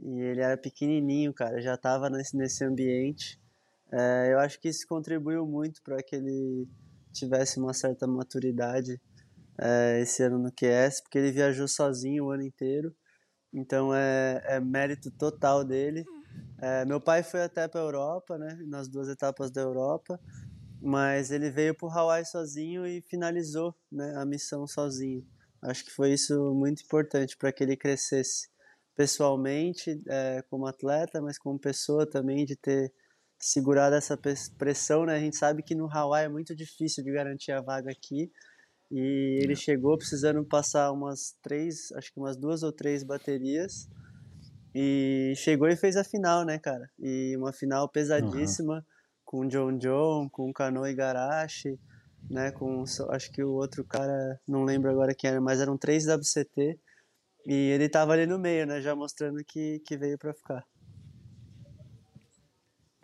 e ele era pequenininho, cara, já estava nesse, nesse ambiente. É, eu acho que isso contribuiu muito para que ele tivesse uma certa maturidade é, esse ano no QS, porque ele viajou sozinho o ano inteiro então é, é mérito total dele. É, meu pai foi até para a Europa, né, nas duas etapas da Europa, mas ele veio para o Hawaii sozinho e finalizou né, a missão sozinho. Acho que foi isso muito importante para que ele crescesse pessoalmente, é, como atleta, mas como pessoa também, de ter segurado essa pressão. Né? A gente sabe que no Hawaii é muito difícil de garantir a vaga aqui, e ele é. chegou precisando passar umas três, acho que umas duas ou três baterias. E chegou e fez a final, né, cara? E uma final pesadíssima, uhum. com John John, com Kano Igarashi, né? Com acho que o outro cara, não lembro agora quem era, mas eram três WCT. E ele tava ali no meio, né? Já mostrando que, que veio para ficar.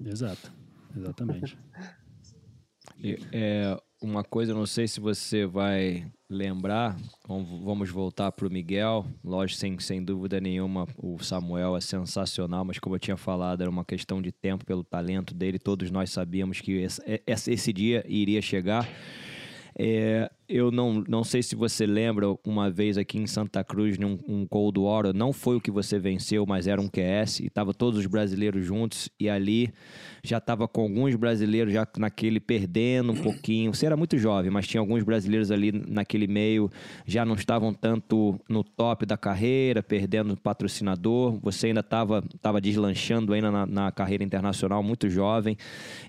Exato, exatamente. é, uma coisa, não sei se você vai lembrar, vamos voltar para o Miguel. Lógico, sem, sem dúvida nenhuma, o Samuel é sensacional, mas como eu tinha falado, era uma questão de tempo pelo talento dele. Todos nós sabíamos que esse, esse dia iria chegar. É, eu não, não sei se você lembra, uma vez aqui em Santa Cruz, num um Cold War, não foi o que você venceu, mas era um QS, e tava todos os brasileiros juntos, e ali já tava com alguns brasileiros já naquele perdendo um pouquinho. Você era muito jovem, mas tinha alguns brasileiros ali naquele meio, já não estavam tanto no top da carreira, perdendo patrocinador. Você ainda estava tava deslanchando ainda na, na carreira internacional, muito jovem,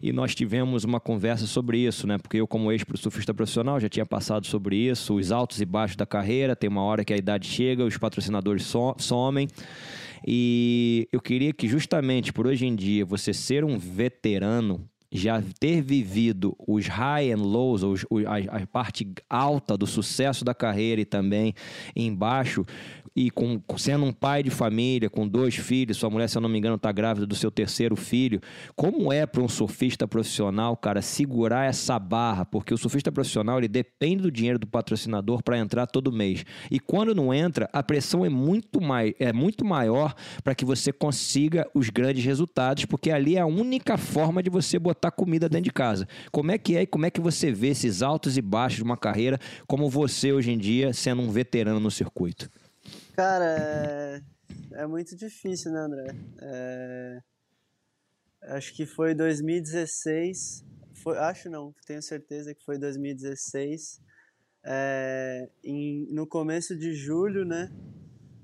e nós tivemos uma conversa sobre isso, né? Porque eu, como ex-surfista profissional, já tinha passado passado sobre isso, os altos e baixos da carreira. Tem uma hora que a idade chega, os patrocinadores so somem. E eu queria que, justamente por hoje em dia, você ser um veterano já ter vivido os high and lows, os, a, a, parte alta do sucesso da carreira e também embaixo, e com, sendo um pai de família, com dois filhos, sua mulher, se eu não me engano, está grávida do seu terceiro filho, como é para um surfista profissional, cara, segurar essa barra? Porque o surfista profissional, ele depende do dinheiro do patrocinador para entrar todo mês. E quando não entra, a pressão é muito, mai, é muito maior para que você consiga os grandes resultados, porque ali é a única forma de você botar comida dentro de casa. Como é que é e como é que você vê esses altos e baixos de uma carreira como você hoje em dia, sendo um veterano no circuito? Cara, é, é muito difícil, né, André? É... Acho que foi 2016. Foi, acho não, tenho certeza que foi 2016. É, em, no começo de julho, né?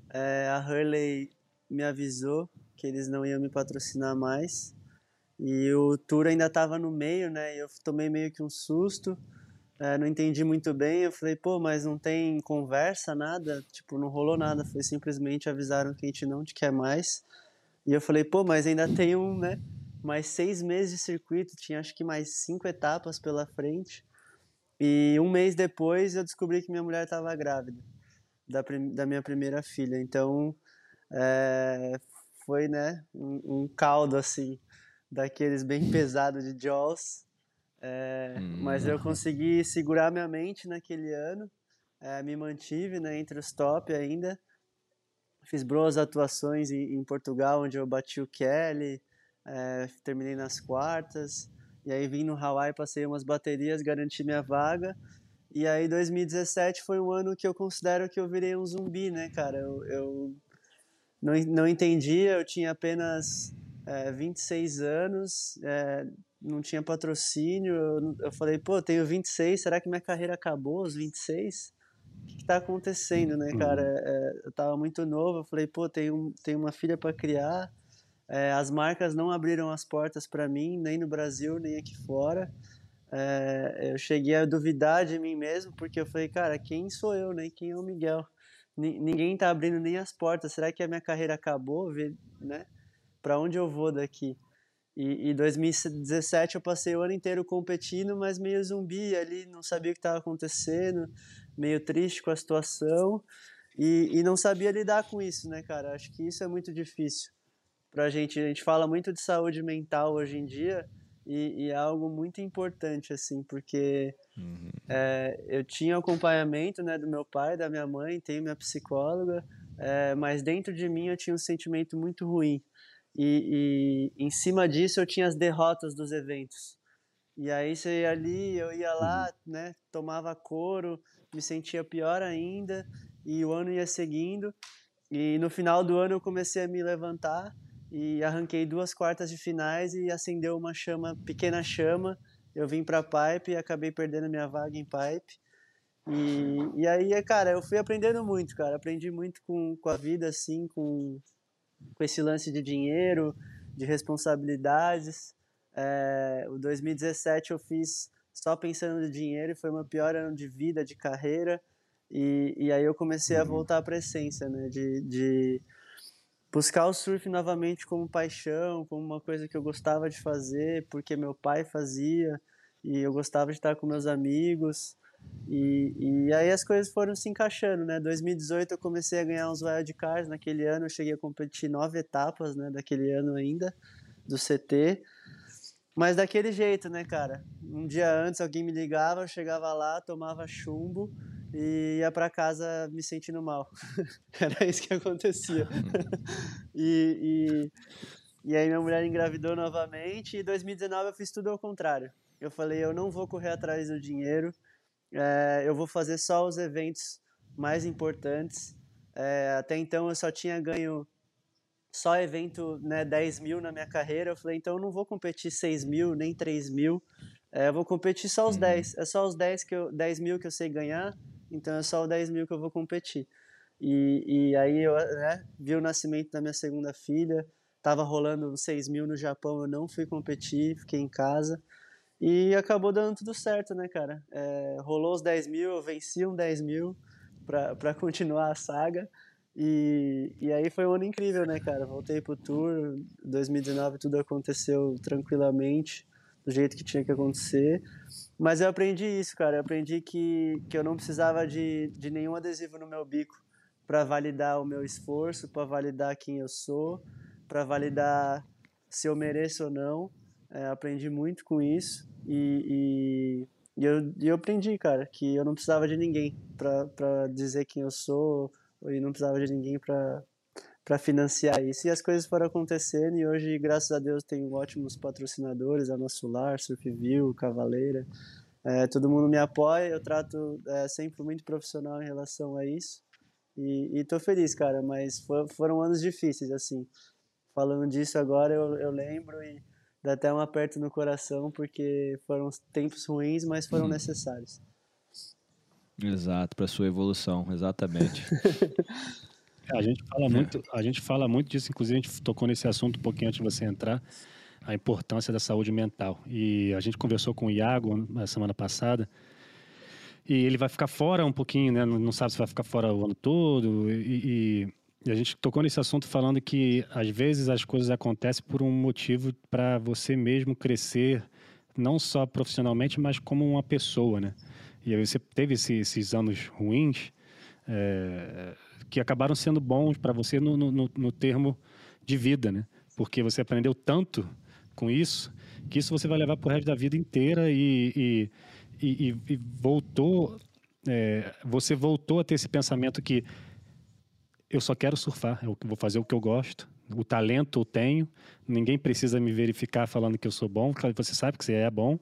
É, a Hurley me avisou que eles não iam me patrocinar mais. E o tour ainda estava no meio, né? E eu tomei meio que um susto é, não entendi muito bem. Eu falei, pô, mas não tem conversa, nada? Tipo, não rolou nada. Foi simplesmente avisaram que a gente não te quer mais. E eu falei, pô, mas ainda tem um, né? Mais seis meses de circuito, tinha acho que mais cinco etapas pela frente. E um mês depois eu descobri que minha mulher estava grávida da, da minha primeira filha. Então, é, foi, né, um, um caldo assim, daqueles bem pesado de Jaws é, hum. Mas eu consegui segurar minha mente naquele ano, é, me mantive né, entre os top ainda. Fiz boas atuações em, em Portugal, onde eu bati o Kelly, é, terminei nas quartas. E aí vim no Hawaii, passei umas baterias, garanti minha vaga. E aí 2017 foi um ano que eu considero que eu virei um zumbi, né, cara? Eu, eu não, não entendia, eu tinha apenas é, 26 anos, é, não tinha patrocínio. Eu, eu falei, pô, tenho 26, será que minha carreira acabou aos 26? O que, que tá acontecendo, né, cara? Uhum. É, eu tava muito novo, eu falei, pô, tenho, tenho uma filha para criar. É, as marcas não abriram as portas para mim, nem no Brasil, nem aqui fora. É, eu cheguei a duvidar de mim mesmo, porque eu falei, cara, quem sou eu, né? Quem é o Miguel? N ninguém tá abrindo nem as portas. Será que a minha carreira acabou, né? Para onde eu vou daqui? E, em 2017 eu passei o ano inteiro competindo, mas meio zumbi ali, não sabia o que estava acontecendo, meio triste com a situação e, e não sabia lidar com isso, né, cara? Acho que isso é muito difícil pra gente. A gente fala muito de saúde mental hoje em dia e, e é algo muito importante, assim, porque uhum. é, eu tinha acompanhamento, né, do meu pai, da minha mãe, tenho minha psicóloga, é, mas dentro de mim eu tinha um sentimento muito ruim e, e, em cima disso eu tinha as derrotas dos eventos. E aí você ia ali, eu ia lá, uhum. né, tomava couro, me sentia pior ainda, e o ano ia seguindo. E no final do ano eu comecei a me levantar e arranquei duas quartas de finais e acendeu uma chama, pequena chama. Eu vim para pipe e acabei perdendo minha vaga em pipe. E, e aí, cara, eu fui aprendendo muito, cara. Aprendi muito com, com a vida, assim, com, com esse lance de dinheiro, de responsabilidades. É, o 2017 eu fiz só pensando no dinheiro e foi meu pior ano de vida, de carreira. E, e aí eu comecei a uhum. voltar para a essência, né? De, de buscar o surf novamente como paixão, como uma coisa que eu gostava de fazer, porque meu pai fazia e eu gostava de estar com meus amigos. E, e aí as coisas foram se encaixando, né? 2018 eu comecei a ganhar uns wildcards, naquele ano eu cheguei a competir nove etapas, né? Daquele ano ainda, do CT. Mas daquele jeito, né, cara? Um dia antes alguém me ligava, eu chegava lá, tomava chumbo e ia para casa me sentindo mal. Era isso que acontecia. e, e, e aí minha mulher engravidou novamente e em 2019 eu fiz tudo ao contrário. Eu falei, eu não vou correr atrás do dinheiro, é, eu vou fazer só os eventos mais importantes. É, até então eu só tinha ganho só evento né, 10 mil na minha carreira. Eu falei, então eu não vou competir 6 mil, nem 3 mil. É, eu vou competir só os uhum. 10. É só os 10, que eu, 10 mil que eu sei ganhar, então é só os 10 mil que eu vou competir. E, e aí eu né, vi o nascimento da minha segunda filha, tava rolando 6 mil no Japão, eu não fui competir, fiquei em casa. E acabou dando tudo certo, né, cara? É, rolou os 10 mil, eu venci um 10 mil para continuar a saga. E, e aí foi um ano incrível, né, cara? Voltei pro tour, 2019 tudo aconteceu tranquilamente, do jeito que tinha que acontecer. Mas eu aprendi isso, cara. Eu aprendi que, que eu não precisava de, de nenhum adesivo no meu bico para validar o meu esforço, para validar quem eu sou, para validar se eu mereço ou não. É, aprendi muito com isso e, e, e, eu, eu aprendi, cara, que eu não precisava de ninguém para dizer quem eu sou e não precisava de ninguém para para financiar isso. E as coisas foram acontecendo e hoje, graças a Deus, tenho ótimos patrocinadores, a Nosso Lar, Surfview, Cavaleira. É, todo mundo me apoia, eu trato é, sempre muito profissional em relação a isso. E, e tô feliz, cara, mas for, foram anos difíceis, assim. Falando disso agora, eu, eu lembro e dá até um aperto no coração, porque foram tempos ruins, mas foram uhum. necessários. Exato, para sua evolução, exatamente. a gente fala muito, a gente fala muito disso, inclusive a gente tocou nesse assunto um pouquinho antes de você entrar, a importância da saúde mental. E a gente conversou com o Iago na semana passada, e ele vai ficar fora um pouquinho, né? Não sabe se vai ficar fora o ano todo. E, e, e, a gente tocou nesse assunto falando que às vezes as coisas acontecem por um motivo para você mesmo crescer, não só profissionalmente, mas como uma pessoa, né? E aí você teve esse, esses anos ruins é, que acabaram sendo bons para você no, no, no, termo de vida, né? Porque você aprendeu tanto com isso que isso você vai levar para o resto da vida inteira e, e, e, e voltou, é, você voltou a ter esse pensamento que eu só quero surfar, eu vou fazer o que eu gosto, o talento eu tenho, ninguém precisa me verificar falando que eu sou bom, você sabe que você é bom,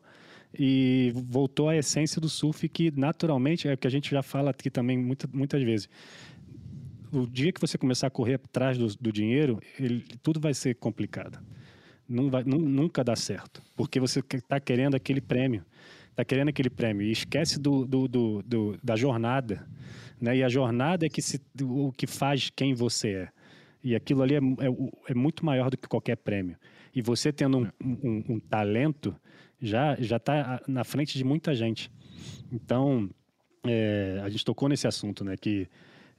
e voltou à essência do surf que naturalmente é o que a gente já fala aqui também muita, muitas vezes. O dia que você começar a correr atrás do, do dinheiro, ele, tudo vai ser complicado. Vai, nunca dá certo, porque você está querendo aquele prêmio, está querendo aquele prêmio e esquece do, do, do, do, da jornada, né? E a jornada é que se, o que faz quem você é. E aquilo ali é, é, é muito maior do que qualquer prêmio. E você tendo um, um, um talento, já já está na frente de muita gente. Então, é, a gente tocou nesse assunto, né? Que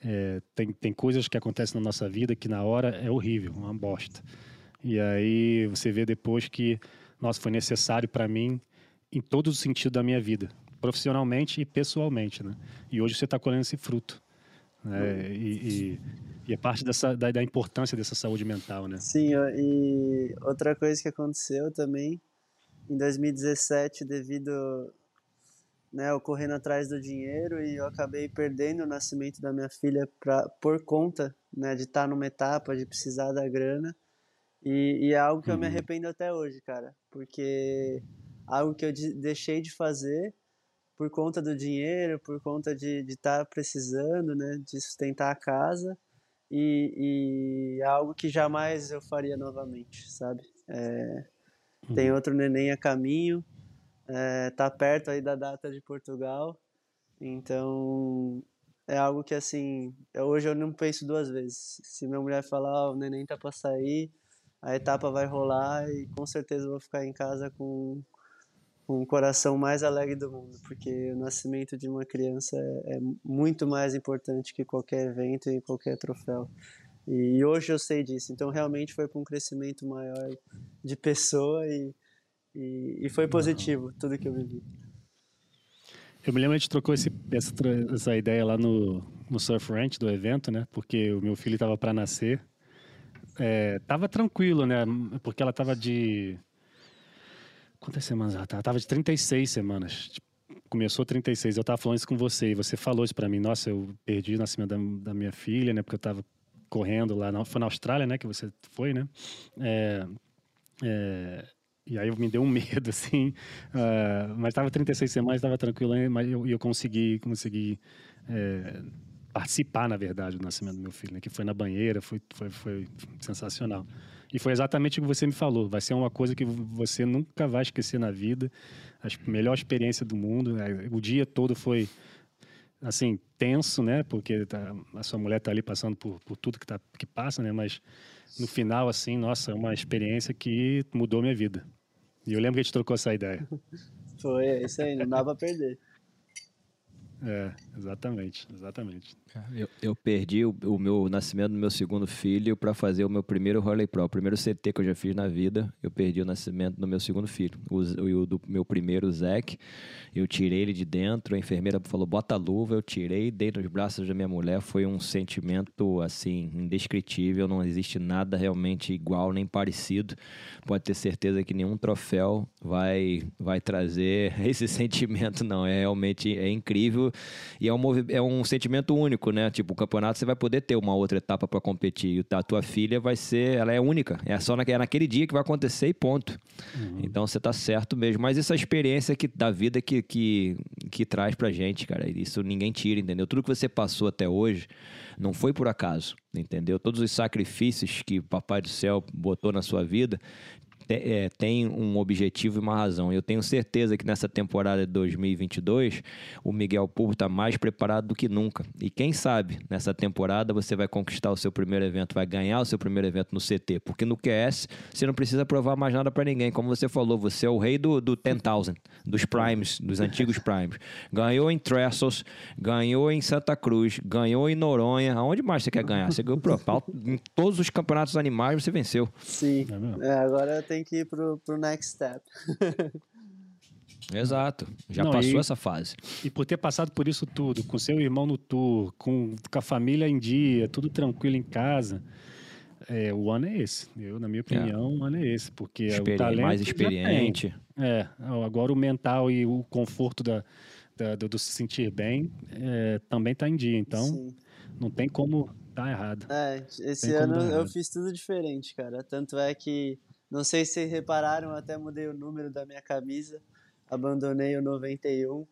é, tem, tem coisas que acontecem na nossa vida que na hora é horrível, uma bosta. E aí você vê depois que, nossa, foi necessário para mim em todos os sentidos da minha vida, profissionalmente e pessoalmente, né? E hoje você está colhendo esse fruto. Né? E, e, e, é parte dessa, da, da importância dessa saúde mental, né? Sim, e outra coisa que aconteceu também em 2017 devido né, eu correndo atrás do dinheiro e eu acabei perdendo o nascimento da minha filha pra, por conta né, de estar tá numa etapa de precisar da grana e, e é algo que uhum. eu me uhum. arrependo até hoje, cara, porque algo que eu de, deixei de fazer por conta do dinheiro, por conta de estar tá precisando, né, de sustentar a casa e, e algo que jamais eu faria novamente, sabe? É, Uhum. Tem outro neném a caminho, é, tá perto aí da data de Portugal. Então, é algo que assim, hoje eu não penso duas vezes. Se minha mulher falar, oh, o neném tá para sair, a etapa vai rolar e com certeza eu vou ficar em casa com, com o coração mais alegre do mundo, porque o nascimento de uma criança é, é muito mais importante que qualquer evento e qualquer troféu. E hoje eu sei disso. Então realmente foi para um crescimento maior de pessoa e, e, e foi positivo tudo que eu vivi. Eu me lembro que a gente trocou esse, essa, essa ideia lá no, no Surf Ranch do evento, né? Porque o meu filho estava para nascer. É, tava tranquilo, né? Porque ela tava de Quantas semanas ela tava? Tava de 36 semanas. Começou 36. Eu tava falando isso com você e você falou isso para mim. Nossa, eu perdi o nascimento da, da, minha filha, né? Porque eu tava correndo lá. Na, foi na Austrália, né? Que você foi, né? É, é, e aí me deu um medo, assim. Uh, mas tava 36 semanas, tava tranquilo, mas eu, eu consegui, consegui é, participar, na verdade, do nascimento do meu filho, né? Que foi na banheira, foi, foi, foi sensacional. E foi exatamente o que você me falou. Vai ser uma coisa que você nunca vai esquecer na vida. A melhor experiência do mundo. Né? O dia todo foi assim tenso, né? Porque tá, a sua mulher está ali passando por, por tudo que, tá, que passa, né? Mas no final, assim, nossa, é uma experiência que mudou minha vida. E eu lembro que a gente trocou essa ideia. Foi, é isso aí, não dá pra perder. É, exatamente, exatamente. Eu, eu perdi o, o, meu nascimento do meu segundo filho para fazer o meu primeiro Hurley Pro, o primeiro CT que eu já fiz na vida. Eu perdi o nascimento do meu segundo filho. O, o do meu primeiro, o Zeke, eu tirei ele de dentro. A enfermeira falou: bota a luva. Eu tirei, dei nos braços da minha mulher. Foi um sentimento assim indescritível. Não existe nada realmente igual nem parecido. Pode ter certeza que nenhum troféu vai vai trazer esse sentimento. Não é realmente é incrível e é um é um sentimento único único, né? Tipo, o campeonato você vai poder ter uma outra etapa para competir. E a tua filha vai ser, ela é única. É só naquele, é naquele dia que vai acontecer e ponto. Uhum. Então você tá certo mesmo. Mas essa experiência que, da vida que, que, que traz pra gente, cara, isso ninguém tira, entendeu? Tudo que você passou até hoje não foi por acaso, entendeu? Todos os sacrifícios que o Papai do Céu botou na sua vida é, tem um objetivo e uma razão. Eu tenho certeza que nessa temporada de 2022 o Miguel Pulpo está mais preparado do que nunca. E quem sabe nessa temporada você vai conquistar o seu primeiro evento, vai ganhar o seu primeiro evento no CT, porque no QS você não precisa provar mais nada para ninguém. Como você falou, você é o rei do, do 10,000, dos primes, dos antigos primes. Ganhou em Trestles, ganhou em Santa Cruz, ganhou em Noronha. Aonde mais você quer ganhar? Você ganhou pro, em todos os campeonatos animais, você venceu. Sim. É, é agora tem que ir pro, pro next step. Exato, já Não, passou e, essa fase. E por ter passado por isso tudo, com seu irmão no tour, com, com a família em dia, tudo tranquilo em casa, é, o ano é esse. Eu, na minha opinião, é. o ano é esse, porque Experi o talento mais experiente. É, agora o mental e o conforto da, da do, do, se sentir bem é, também está em dia. Então, Sim. não tem como dar errado. É, esse ano eu fiz tudo diferente, cara. Tanto é que não sei se repararam, até mudei o número da minha camisa. Abandonei o 91.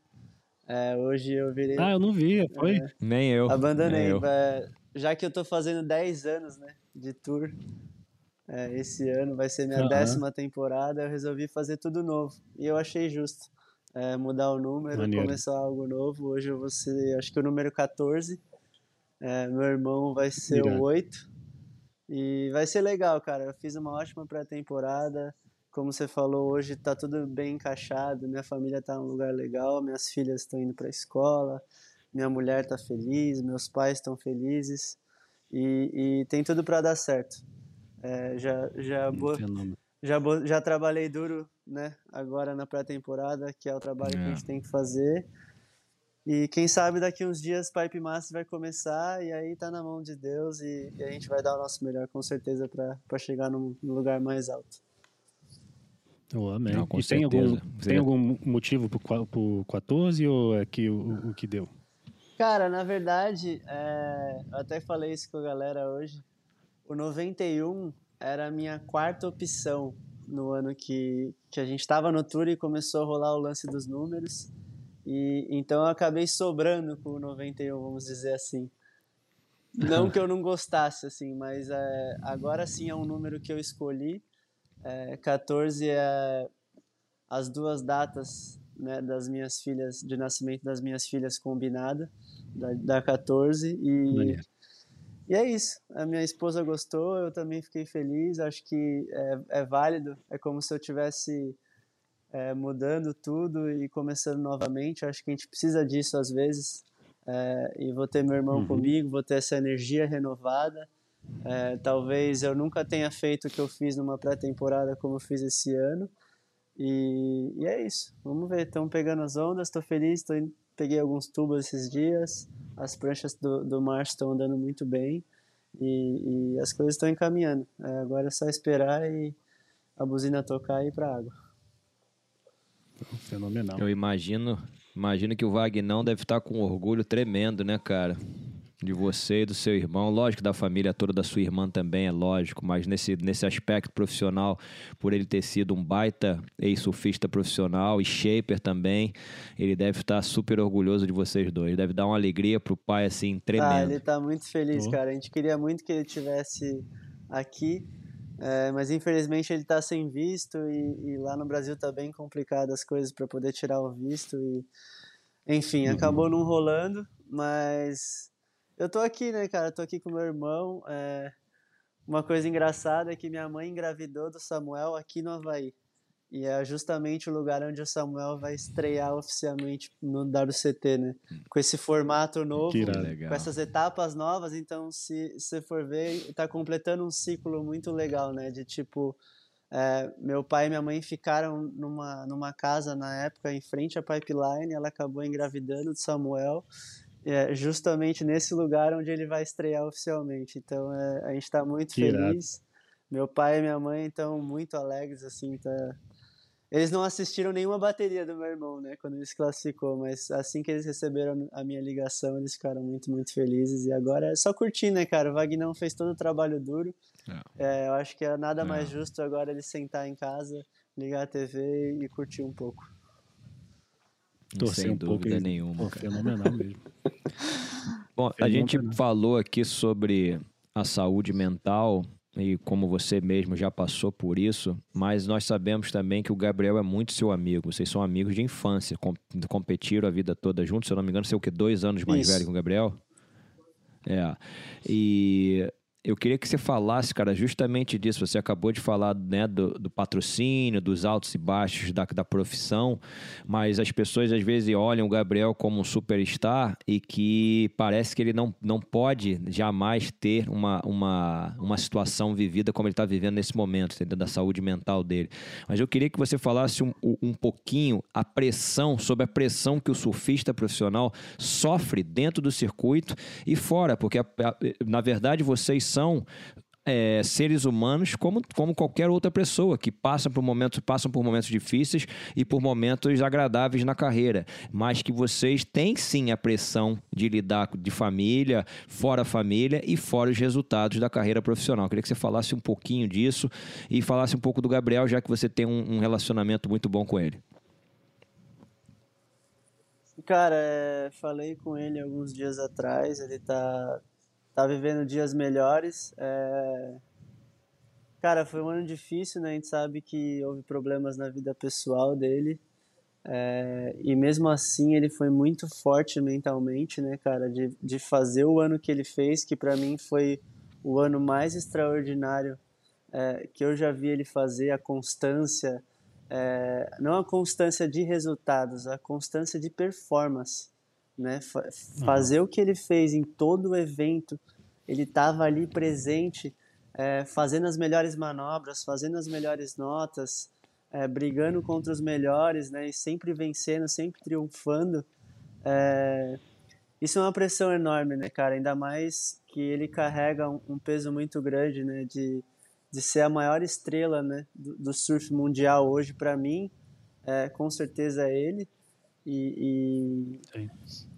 É, hoje eu virei. Ah, eu não vi, foi? É, Nem eu. Abandonei. Nem eu. É, já que eu tô fazendo 10 anos né, de tour, é, esse ano vai ser minha uhum. décima temporada, eu resolvi fazer tudo novo. E eu achei justo é, mudar o número, Maneiro. começar algo novo. Hoje eu vou ser, acho que o número 14. É, meu irmão vai ser o 8. E vai ser legal, cara. Eu fiz uma ótima pré-temporada. Como você falou, hoje tá tudo bem encaixado. Minha família tá num lugar legal, minhas filhas estão indo para a escola, minha mulher tá feliz, meus pais estão felizes. E, e, tem tudo para dar certo. É, já já boa, já já trabalhei duro, né? Agora na pré-temporada, que é o trabalho é. que a gente é. tem que fazer. E quem sabe daqui uns dias Pipe Master vai começar e aí tá na mão de Deus e, e a gente vai dar o nosso melhor com certeza para chegar no, no, lugar mais alto. Oh, amém. Não, e tem algum, tem algum motivo pro, pro 14 ou é que o, o que deu? Cara, na verdade, é, eu até falei isso com a galera hoje. O 91 era a minha quarta opção no ano que, que a gente estava no tour e começou a rolar o lance dos números. E então eu acabei sobrando com o 91, vamos dizer assim. Não que eu não gostasse, assim, mas é, agora sim é um número que eu escolhi. É, 14 é as duas datas né, das minhas filhas, de nascimento das minhas filhas combinada, da, da 14. E, e é isso. A minha esposa gostou, eu também fiquei feliz. Acho que é, é válido. É como se eu tivesse é, mudando tudo e começando novamente. Acho que a gente precisa disso às vezes. É, e vou ter meu irmão uhum. comigo, vou ter essa energia renovada. É, talvez eu nunca tenha feito o que eu fiz numa pré-temporada como eu fiz esse ano. E, e é isso. Vamos ver. Estão pegando as ondas, estou feliz. Tô. Peguei alguns tubos esses dias. As pranchas do, do mar estão andando muito bem. E, e as coisas estão encaminhando. É, agora é só esperar e a buzina tocar e ir para água. Fenomenal. Eu imagino, imagino que o Vagnão deve estar com um orgulho tremendo, né, cara? De você e do seu irmão, lógico da família toda da sua irmã também, é lógico, mas nesse, nesse aspecto profissional, por ele ter sido um baita ex-surfista profissional e shaper também, ele deve estar super orgulhoso de vocês dois. Deve dar uma alegria pro pai, assim, tremendo. Ah, ele tá muito feliz, oh. cara. A gente queria muito que ele tivesse aqui, é, mas infelizmente ele tá sem visto e, e, lá no Brasil tá bem complicado as coisas para poder tirar o visto e enfim, uhum. acabou não rolando, mas eu tô aqui, né, cara? Eu tô aqui com meu irmão. É... Uma coisa engraçada é que minha mãe engravidou do Samuel aqui no Havaí. E é justamente o lugar onde o Samuel vai estrear oficialmente no WCT, né? Com esse formato novo, com essas etapas novas. Então, se você for ver, tá completando um ciclo muito legal, né? De tipo, é, meu pai e minha mãe ficaram numa, numa casa na época em frente à pipeline. Ela acabou engravidando do Samuel é justamente nesse lugar onde ele vai estrear oficialmente. Então é, a gente está muito que feliz. Irado. Meu pai e minha mãe estão muito alegres, assim, tá... Eles não assistiram nenhuma bateria do meu irmão, né, quando ele se classificou, mas assim que eles receberam a minha ligação, eles ficaram muito, muito felizes. E agora é só curtir, né, cara? O Vagnão fez todo o trabalho duro. É. É, eu acho que é nada mais é. justo agora ele sentar em casa, ligar a TV e curtir um pouco. Torcer Sem um dúvida pouco nenhuma. Pô, fenomenal mesmo. Bom, a gente falou aqui sobre a saúde mental e como você mesmo já passou por isso, mas nós sabemos também que o Gabriel é muito seu amigo. Vocês são amigos de infância, competiram a vida toda juntos. Se eu não me engano, você é o que? Dois anos mais isso. velho que o Gabriel? É. E eu queria que você falasse, cara, justamente disso. Você acabou de falar né, do, do, patrocínio, dos altos e baixos da, da profissão, mas as pessoas às vezes olham o Gabriel como um superstar e que parece que ele não, não pode jamais ter uma, uma, uma situação vivida como ele está vivendo nesse momento, entendeu? da saúde mental dele. Mas eu queria que você falasse um, um pouquinho a pressão, sobre a pressão que o surfista profissional sofre dentro do circuito e fora, porque na verdade vocês são é, seres humanos como, como qualquer outra pessoa que passa por momentos, passam por momentos difíceis e por momentos agradáveis na carreira, mas que vocês têm sim a pressão de lidar de família, fora a família e fora os resultados da carreira profissional. Eu queria que você falasse um pouquinho disso e falasse um pouco do Gabriel, já que você tem um, um relacionamento muito bom com ele. Cara, é, falei com ele alguns dias atrás, ele tá tá vivendo dias melhores. É... Cara, foi um ano difícil, né? A gente sabe que houve problemas na vida pessoal dele. É... E mesmo assim ele foi muito forte mentalmente, né, cara? De, de fazer o ano que ele fez, que para mim foi o ano mais extraordinário é, que eu já vi ele fazer, a constância, é, não a constância de resultados, a constância de performance né? Fazer uhum. o que ele fez em todo o evento, ele estava ali presente, é, fazendo as melhores manobras, fazendo as melhores notas, é, brigando contra os melhores, né? E sempre vencendo, sempre triunfando. É, isso é uma pressão enorme, né, cara? Ainda mais que ele carrega um, um peso muito grande, né? De, de ser a maior estrela, né? Do, do surf mundial hoje, para mim, é, com certeza é ele. E, e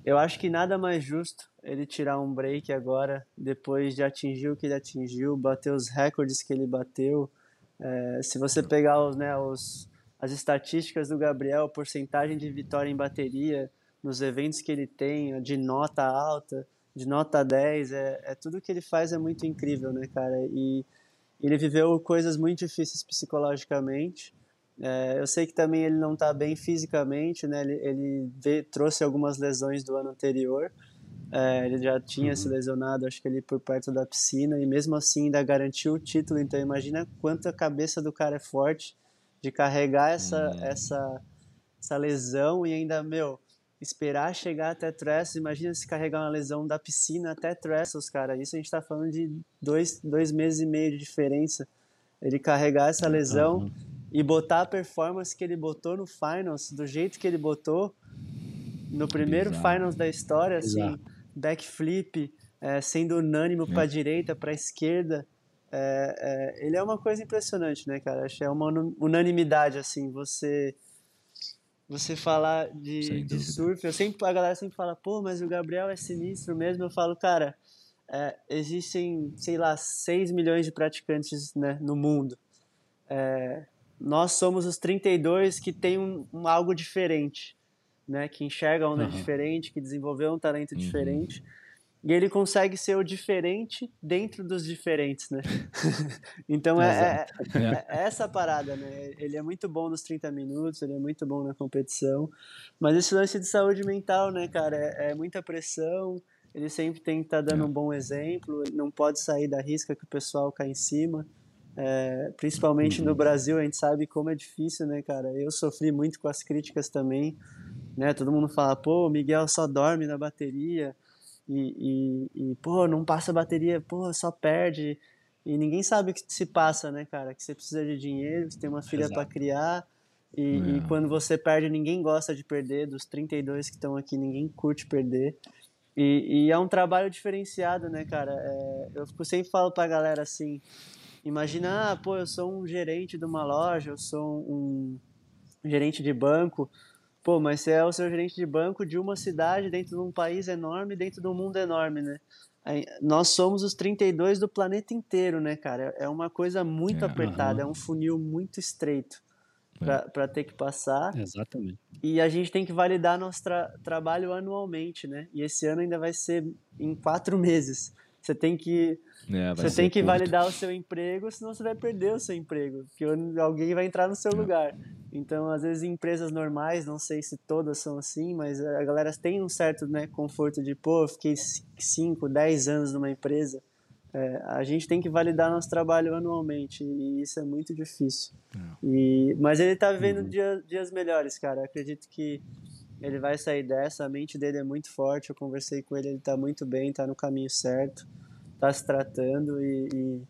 eu acho que nada mais justo ele tirar um break agora, depois de atingir o que ele atingiu, bater os recordes que ele bateu. É, se você pegar os, né, os, as estatísticas do Gabriel, porcentagem de vitória em bateria, nos eventos que ele tem, de nota alta, de nota 10, é, é tudo que ele faz é muito incrível, né, cara? E ele viveu coisas muito difíceis psicologicamente, é, eu sei que também ele não está bem fisicamente, né? Ele, ele veio, trouxe algumas lesões do ano anterior. É, ele já tinha uhum. se lesionado, acho que ali por perto da piscina, e mesmo assim ainda garantiu o título. Então imagina quanto a cabeça do cara é forte de carregar essa, uhum. essa, essa lesão e ainda, meu, esperar chegar até Trestles. Imagina se carregar uma lesão da piscina até Trestles, cara. Isso a gente está falando de dois, dois meses e meio de diferença. Ele carregar essa lesão. Uhum e botar a performance que ele botou no finals, do jeito que ele botou no primeiro finals da história, assim, backflip, é, sendo unânime é. para direita, para esquerda. É, é, ele é uma coisa impressionante, né, cara? Acho que é uma unanimidade, assim, você você falar de, de surf, eu sempre, a galera sempre fala, pô, mas o Gabriel é sinistro mesmo. Eu falo, cara, é, existem, sei lá, 6 milhões de praticantes né, no mundo. É, nós somos os 32 que tem um, um algo diferente, né? Que enxergam onda uhum. diferente, que desenvolveu um talento uhum. diferente. E ele consegue ser o diferente dentro dos diferentes, né? então é, é, é, é, essa parada, né? Ele é muito bom nos 30 minutos, ele é muito bom na competição. Mas esse lance de saúde mental, né, cara, é, é muita pressão. Ele sempre tem que estar tá dando é. um bom exemplo, ele não pode sair da risca que o pessoal cai em cima. É, principalmente uhum. no Brasil, a gente sabe como é difícil, né, cara? Eu sofri muito com as críticas também, né? Todo mundo fala, pô, o Miguel só dorme na bateria e, e, e, pô, não passa bateria, pô, só perde. E ninguém sabe o que se passa, né, cara? Que você precisa de dinheiro, que você tem uma filha para criar. E, é. e, quando você perde, ninguém gosta de perder. Dos 32 que estão aqui, ninguém curte perder. E, e, é um trabalho diferenciado, né, cara? É, eu sempre falo pra galera assim: imagina, ah, pô, eu sou um gerente de uma loja, eu sou um gerente de banco. Pô, mas você é o seu gerente de banco de uma cidade dentro de um país enorme, dentro de um mundo enorme, né? Aí, nós somos os 32 do planeta inteiro, né, cara? É uma coisa muito é, apertada, é um funil muito estreito para é. ter que passar. Exatamente. E a gente tem que validar nosso tra trabalho anualmente, né? E esse ano ainda vai ser em quatro meses. Você tem que é, você tem que curto. validar o seu emprego, senão você vai perder o seu emprego, porque alguém vai entrar no seu é. lugar. Então, às vezes, em empresas normais, não sei se todas são assim, mas a galera tem um certo né, conforto de, pô, fiquei 5, 10 anos numa empresa. É, a gente tem que validar nosso trabalho anualmente e isso é muito difícil. É. E, mas ele está vivendo uhum. dias, dias melhores, cara. acredito que ele vai sair dessa. A mente dele é muito forte. Eu conversei com ele, ele está muito bem, está no caminho certo está se tratando e, e,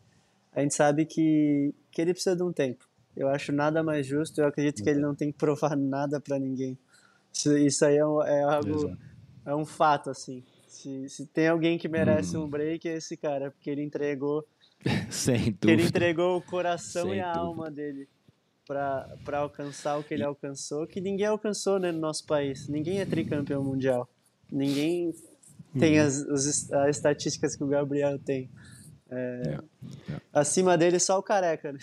a gente sabe que, que ele precisa de um tempo. Eu acho nada mais justo, eu acredito que ele não tem que provar nada para ninguém. Isso, isso aí é, é algo, Exato. é um fato, assim. Se, se tem alguém que merece hum. um break, é esse cara, porque ele entregou. Sem dúvida. Ele entregou o coração Sem e a dúvida. alma dele para alcançar o que ele alcançou, que ninguém alcançou né, no nosso país. Ninguém é tricampeão mundial. Ninguém tem uhum. as, os, as estatísticas que o Gabriel tem. É, é, é. Acima dele, só o careca, né?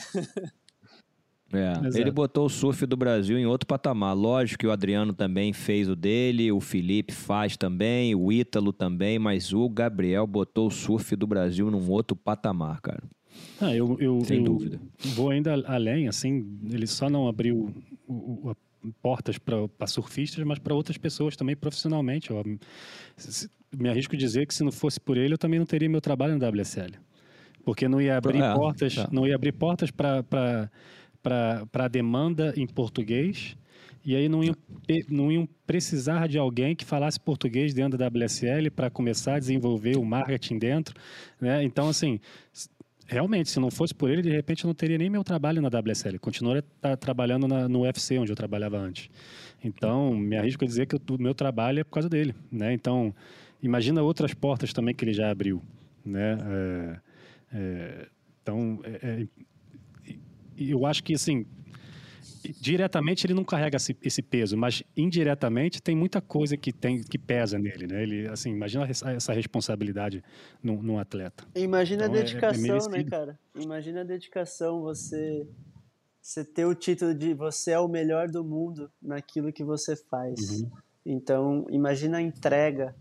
É, ele botou o surf do Brasil em outro patamar. Lógico que o Adriano também fez o dele, o Felipe faz também, o Ítalo também, mas o Gabriel botou o surf do Brasil num outro patamar, cara. Ah, eu, eu, Sem eu dúvida. Vou ainda além, assim, ele só não abriu o, o, portas para surfistas, mas para outras pessoas também profissionalmente. Eu, me arrisco dizer que se não fosse por ele, eu também não teria meu trabalho no WSL. Porque não ia abrir é, portas, é. não ia abrir portas para a demanda em português. E aí não iam, não iam precisar de alguém que falasse português dentro da WSL para começar a desenvolver o marketing dentro. Né? Então, assim, realmente, se não fosse por ele, de repente eu não teria nem meu trabalho na WSL. Continuaria trabalhando na, no UFC, onde eu trabalhava antes. Então, me arrisco a dizer que o meu trabalho é por causa dele. Né? Então, imagina outras portas também que ele já abriu, né? É, é, então, é, é eu acho que assim, diretamente ele não carrega esse, esse, peso, mas indiretamente tem muita coisa que tem que pesa nele, né? Ele, assim, imagina essa responsabilidade num, num atleta. Imagina então, a é, é dedicação, né, cara? Imagina a dedicação, você você ter o título de você é o melhor do mundo naquilo que você faz. Uhum. Então, imagina a entrega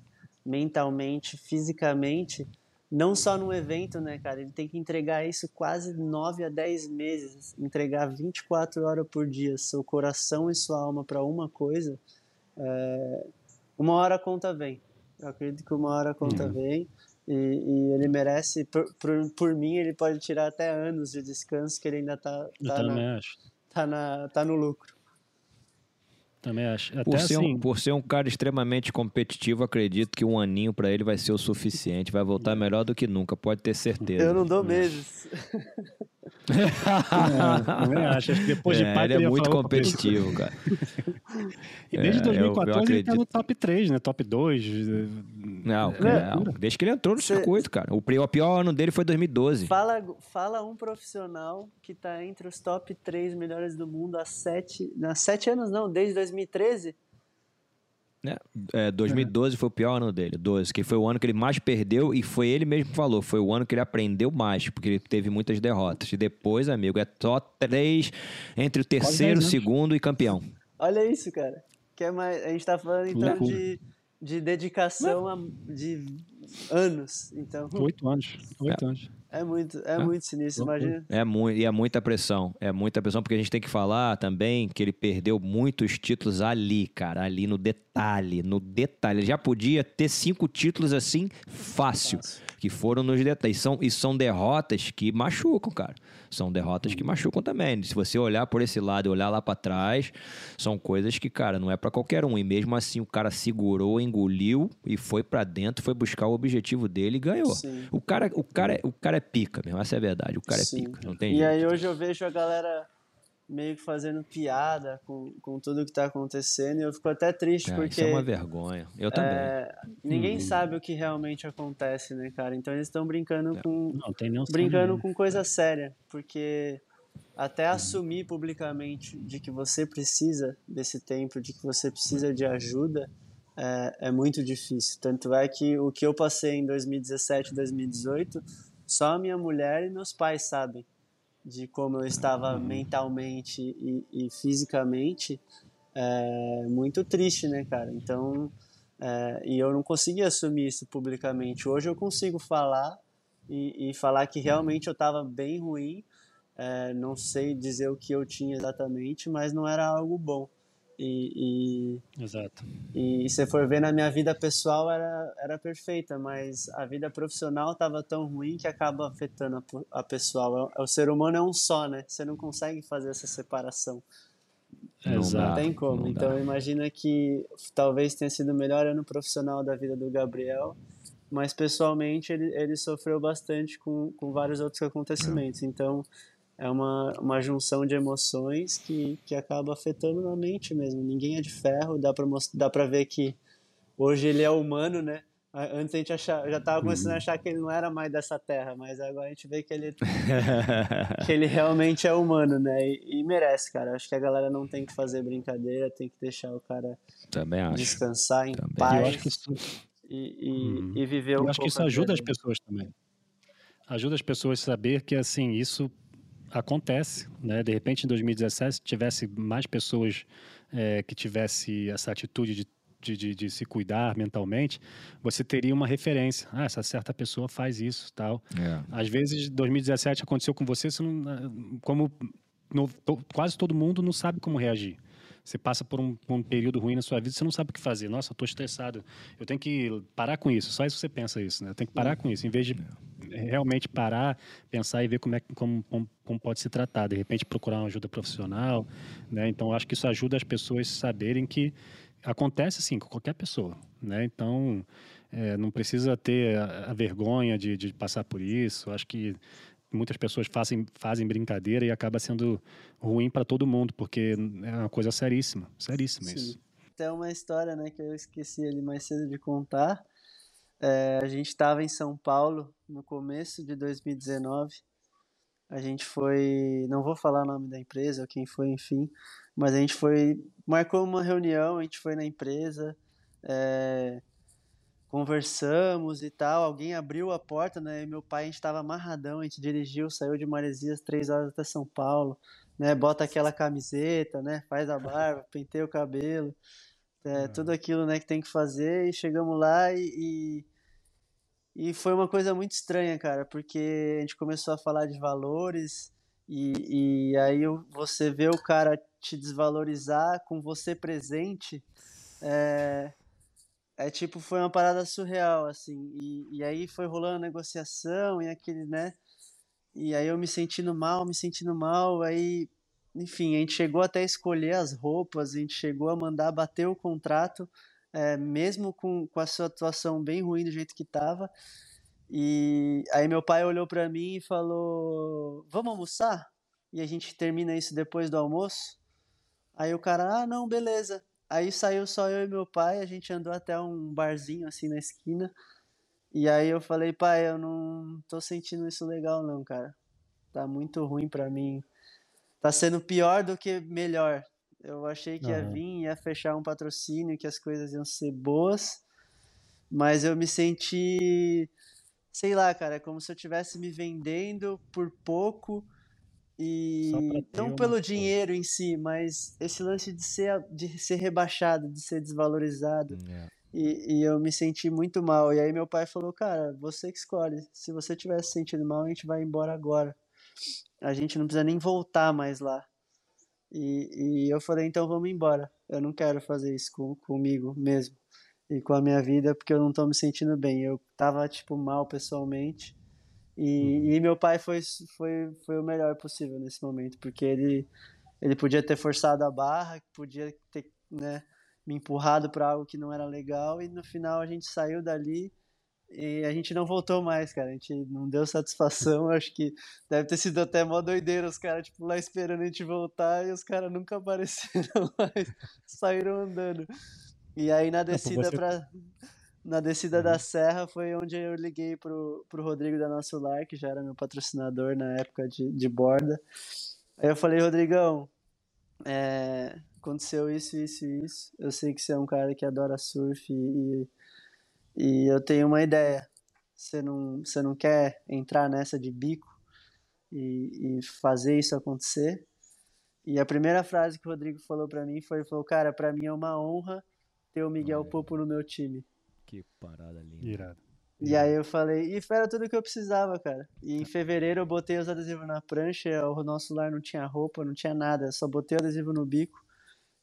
mentalmente, fisicamente, não só no evento, né, cara? Ele tem que entregar isso quase 9 a 10 meses, entregar 24 horas por dia, seu coração e sua alma para uma coisa. É... Uma hora a conta vem. Eu acredito que uma hora a conta uhum. vem. E, e, ele merece, por, por, por, mim, ele pode tirar até anos de descanso, que ele ainda tá, tá, na, tá, na, tá no lucro. Também acho. Até por, ser assim... um, por ser um cara extremamente competitivo, acredito que um aninho para ele vai ser o suficiente. Vai voltar melhor do que nunca, pode ter certeza. Eu não dou meses. é, também acho. acho que depois de é, ele é muito competitivo, cara. e desde é, 2014 eu, eu ele tá no top 3, né? Top 2. Não, É. não, desde que ele entrou no Cê- circuito, cara. O pior ano dele foi 2012. Fala, fala um profissional que tá entre os top 3 melhores do mundo há sete, há sete anos, não, desde 2013. É, 2012 foi o pior ano dele, 12, que foi o ano que ele mais perdeu e foi ele mesmo que falou, foi o ano que ele aprendeu mais, porque ele teve muitas derrotas. E depois, amigo, é só três entre o terceiro, anos. segundo e campeão. Olha isso, cara. Que é mais, a gente tá falando então de, de dedicação a, de anos. Então, Oito anos. Oito anos. é muito, é É. muito sinistro. Imagina. É muito, e é muita pressão. É muita pressão, porque a gente tem que falar também que ele perdeu muitos títulos ali, cara. Ali no detalhe, no detalhe. Ele já podia ter cinco títulos assim, fácil. Que foram nos detalhes. São, e são derrotas que machucam, cara. São derrotas que machucam também. Se você olhar por esse lado e olhar lá pra trás, são coisas que, cara, não é pra qualquer um. E mesmo assim, o cara segurou, engoliu e foi pra dentro, foi buscar o objetivo dele e ganhou. Sim. O cara, o, cara, é- o cara é pica mesmo, essa é a verdade. O cara Sim. é pica, não tem E jeito. aí hoje eu vejo a galera meio que fazendo piada com, com tudo que tá acontecendo e eu fico até triste É, porque Isso é uma vergonha. Eu também. é, ninguém Uhum. sabe o que realmente acontece, né, cara? Então eles estão brincando É. com Não, tem nenhum brincando com coisa séria, porque até assumir publicamente de que você precisa desse tempo, de que você precisa de ajuda, é, é muito difícil. Tanto é que o que eu passei em 2017, 2018, só a minha mulher e meus pais sabem de como eu estava mentalmente e, e fisicamente é muito triste, né, cara? Então, é, e eu não conseguia assumir isso publicamente. Hoje eu consigo falar e, e falar que realmente eu estava bem ruim. É, não sei dizer o que eu tinha exatamente, mas não era algo bom. E, Exato. e, e se for ver na minha vida pessoal era, era perfeita, mas a vida profissional estava tão ruim que acaba afetando a, a pessoal. É- O ser humano é um só, né? Você não consegue fazer essa separação. Não Não Exato. dá. tem como. não então imagina que talvez tenha sido o melhor ano profissional da vida do Gabriel, mas pessoalmente ele, ele sofreu bastante com, com vários outros acontecimentos. Então é uma, uma junção de emoções que, que acaba afetando na mente mesmo. Ninguém é de ferro, dá pra, mos- dá pra ver que hoje ele é humano, né? Antes a gente achava, já tava começando a achar que ele não era mais dessa terra, mas agora a gente vê que ele que ele realmente é humano, né? E, e merece, cara. Acho que a galera não tem que fazer brincadeira, tem que deixar o cara descansar em Também. Paz eu acho que isso, e, e, Uhum. e viver um eu acho que isso ajuda as pessoas também. Ajuda as pessoas a saber que, assim, isso acontece, né? De repente, em 2017, se tivesse mais pessoas eh, que tivesse essa atitude de, de, de, de se cuidar mentalmente, você teria uma referência. Ah, essa certa pessoa faz isso, tal. É. Às vezes, 2017 aconteceu com você, você não, como no- to- quase todo mundo não sabe como reagir. Você passa por um, por um período ruim na sua vida, você não sabe o que fazer. Nossa, eu tô estressado. Eu tenho que parar com isso. Só isso você pensa isso, né? Eu tenho que parar com isso. Em vez de realmente parar, pensar e ver como, é, como, como, como pode se tratar. De repente, procurar uma ajuda profissional, né? Então, eu acho que isso ajuda as pessoas a saberem que acontece, assim, com qualquer pessoa, né? Então, é, não precisa ter a, a vergonha de, de passar por isso. Acho que muitas pessoas fazem, fazem brincadeira e acaba sendo ruim para todo mundo, porque é uma coisa seríssima, seríssima Sim. isso. Tem uma história, né, que eu esqueci ali mais cedo de contar. É, a gente estava em São Paulo no começo de 2019. A gente foi, não vou falar o nome da empresa ou quem foi, enfim, mas a gente foi, marcou uma reunião, a gente foi na empresa, é, conversamos e tal. Alguém abriu a porta, né? E meu pai, a gente estava amarradão, a gente dirigiu, saiu de Maresias três horas até São Paulo, né? Bota aquela camiseta, né? Faz a barba, penteia o cabelo, é, tudo aquilo, né, que tem que fazer. E chegamos lá e, e e foi uma coisa muito estranha, cara, porque a gente começou a falar de valores e, e aí você vê o cara te desvalorizar com você presente, é, é tipo, foi uma parada surreal, assim, e, e aí foi rolando a negociação e aquele, né, e aí eu me sentindo mal, me sentindo mal, aí, enfim, a gente chegou até a escolher as roupas, a gente chegou a mandar bater o contrato, é, mesmo com, com a sua atuação bem ruim do jeito que tava. E aí meu pai olhou pra mim e falou: Vamos almoçar? E a gente termina isso depois do almoço. Aí o cara, ah, não, beleza. Aí saiu só eu e meu pai, a gente andou até um barzinho assim na esquina. E aí eu falei, pai, eu não tô sentindo isso legal não, cara. Tá muito ruim pra mim. Tá sendo pior do que melhor. Eu achei que ia Aham. vir, ia fechar um patrocínio, que as coisas iam ser boas. Mas eu me senti, sei lá, cara, como se eu estivesse me vendendo por pouco e não pelo coisa. dinheiro em si, mas esse lance de ser, de ser rebaixado, de ser desvalorizado. É. E, e eu me senti muito mal. E aí meu pai falou, cara, você que escolhe. Se você estiver se sentindo mal, a gente vai embora agora. A gente não precisa nem voltar mais lá. E, e eu falei, então vamos embora. Eu não quero fazer isso com, comigo mesmo. E com a minha vida, porque eu não tô me sentindo bem. Eu tava, tipo, mal pessoalmente. E, e meu pai foi, foi, foi o melhor possível nesse momento, porque ele, ele podia ter forçado a barra, podia ter, né, me empurrado para algo que não era legal, e no final a gente saiu dali e a gente não voltou mais, cara. A gente não deu satisfação. Acho que deve ter sido até mó doideira. Os caras, tipo, lá esperando a gente voltar e os caras nunca apareceram mais. Saíram andando. E aí na descida você- pra. Na descida Uhum. da serra foi onde eu liguei pro, pro Rodrigo da Nosso Lar, que já era meu patrocinador na época de, de borda. Aí eu falei, Rodrigão, é, aconteceu isso, isso e isso. Eu sei que você é um cara que adora surf e, e eu tenho uma ideia. Você não, você não quer entrar nessa de bico e, e fazer isso acontecer? E a primeira frase que o Rodrigo falou pra mim foi, falou, cara, pra mim é uma honra ter o Miguel. Popo no meu time. Que parada linda. Irado. E aí eu falei, e era tudo que eu precisava, cara. E em fevereiro eu botei os adesivos na prancha, o nosso lar não tinha roupa, não tinha nada, eu só botei o adesivo no bico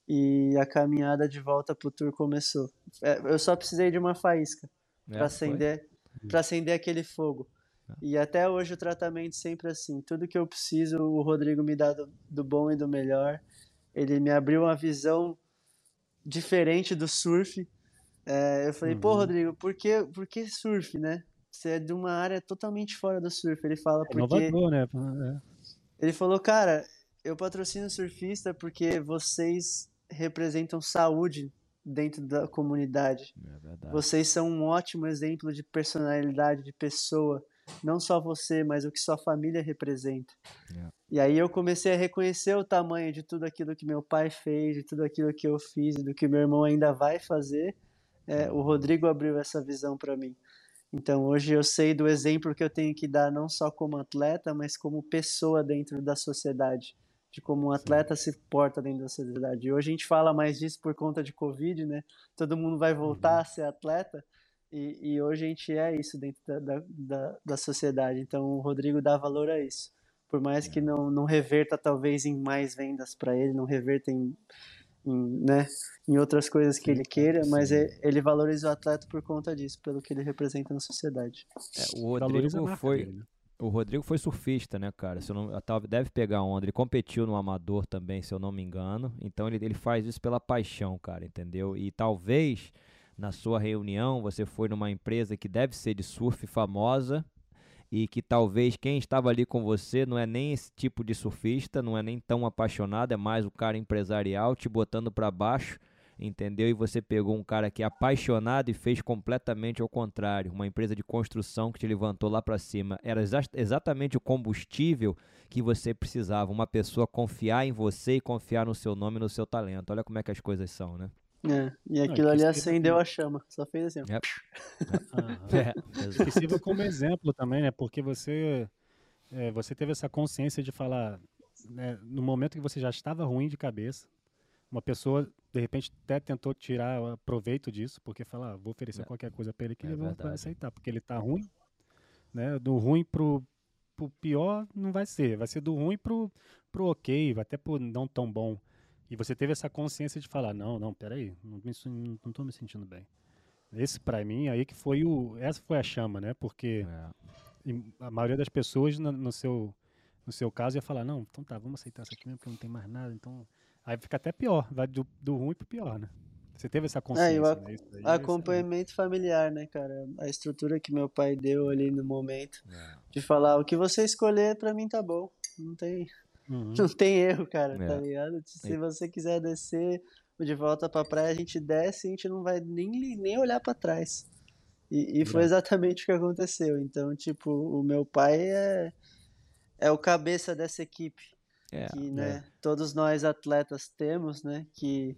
e a caminhada de volta pro tour começou. É, Eu só precisei de uma faísca É, para acender, para acender aquele fogo. E até hoje o tratamento sempre assim, tudo que eu preciso, o Rodrigo me dá do, do bom e do melhor. Ele me abriu uma visão diferente do surf. É, eu falei, pô, Uhum. Rodrigo, por que, por que surf, né? Você é de uma área totalmente fora do surf. Ele fala, É porque inovador, né? Ele falou, cara, eu patrocino surfista porque vocês representam saúde dentro da comunidade. É verdade. Vocês são um ótimo exemplo de personalidade, de pessoa. Não só você, mas o que sua família representa. É. E aí eu comecei a reconhecer o tamanho de tudo aquilo que meu pai fez, de tudo aquilo que eu fiz, do que meu irmão ainda vai fazer. É, o Rodrigo abriu essa visão para mim. Então hoje eu sei do exemplo que eu tenho que dar não só como atleta, mas como pessoa dentro da sociedade, de como um atleta se porta dentro da sociedade. E hoje a gente fala mais disso por conta de Covid, né? Todo mundo vai voltar a ser atleta e, e hoje a gente é isso dentro da, da, da, da sociedade. Então o Rodrigo dá valor a isso. Por mais que não, não reverta talvez em mais vendas para ele, não reverta em, em, né, em outras coisas que ele queira, mas sim. é- ele valoriza o atleta por conta disso, pelo que ele representa na sociedade. É, o Rodrigo foi, dele, né? o Rodrigo foi surfista, né, cara? Se eu não, deve pegar onda. Ele competiu no amador também, se eu não me engano. Então ele, ele faz isso pela paixão, cara, entendeu? E talvez na sua reunião você foi numa empresa que deve ser de surf famosa e que talvez quem estava ali com você não é nem esse tipo de surfista, não é nem tão apaixonado, é mais o cara empresarial te botando pra baixo, entendeu? E você pegou um cara que é apaixonado e fez completamente ao contrário, uma empresa de construção que te levantou lá pra cima. Era exa- exatamente o combustível que você precisava, uma pessoa confiar em você e confiar no seu nome e no seu talento. Olha como é que as coisas são, né? É, e Não, aquilo ali acendeu assim. a chama, só fez assim. ó. É, é, sirva como exemplo também, né? Porque você, é, você teve essa consciência de falar, né, no momento que você já estava ruim de cabeça, uma pessoa de repente até tentou tirar proveito disso, porque falar, ah, vou oferecer É. qualquer coisa para ele que É ele vai- vai aceitar, porque ele tá ruim, né? Do ruim pro, pro pior não vai ser, vai ser do ruim pro, pro ok, até pro não tão bom. E você teve essa consciência de falar, não, não, peraí, não, me, não tô me sentindo bem. Esse pra mim aí que foi o, essa foi a chama, né? Porque É. a maioria das pessoas, no, no seu, no seu caso, ia falar, não, então tá, vamos aceitar isso aqui mesmo, porque não tem mais nada, então... Aí fica até pior, vai do, do ruim pro pior, né? Você teve essa consciência, o ac- né? Isso aí é. Acompanhamento familiar, né, cara? A estrutura que meu pai deu ali no momento É. de falar o que você escolher, pra mim tá bom. Não tem, Uhum. não tem erro, cara, tá É. ligado? Se E- você quiser descer de volta pra praia, a gente desce e a gente não vai nem, nem olhar para trás. E, e foi exatamente o que aconteceu. Então, tipo, o meu pai é, é o cabeça dessa equipe. É, que, né, é. todos nós atletas temos, né? Que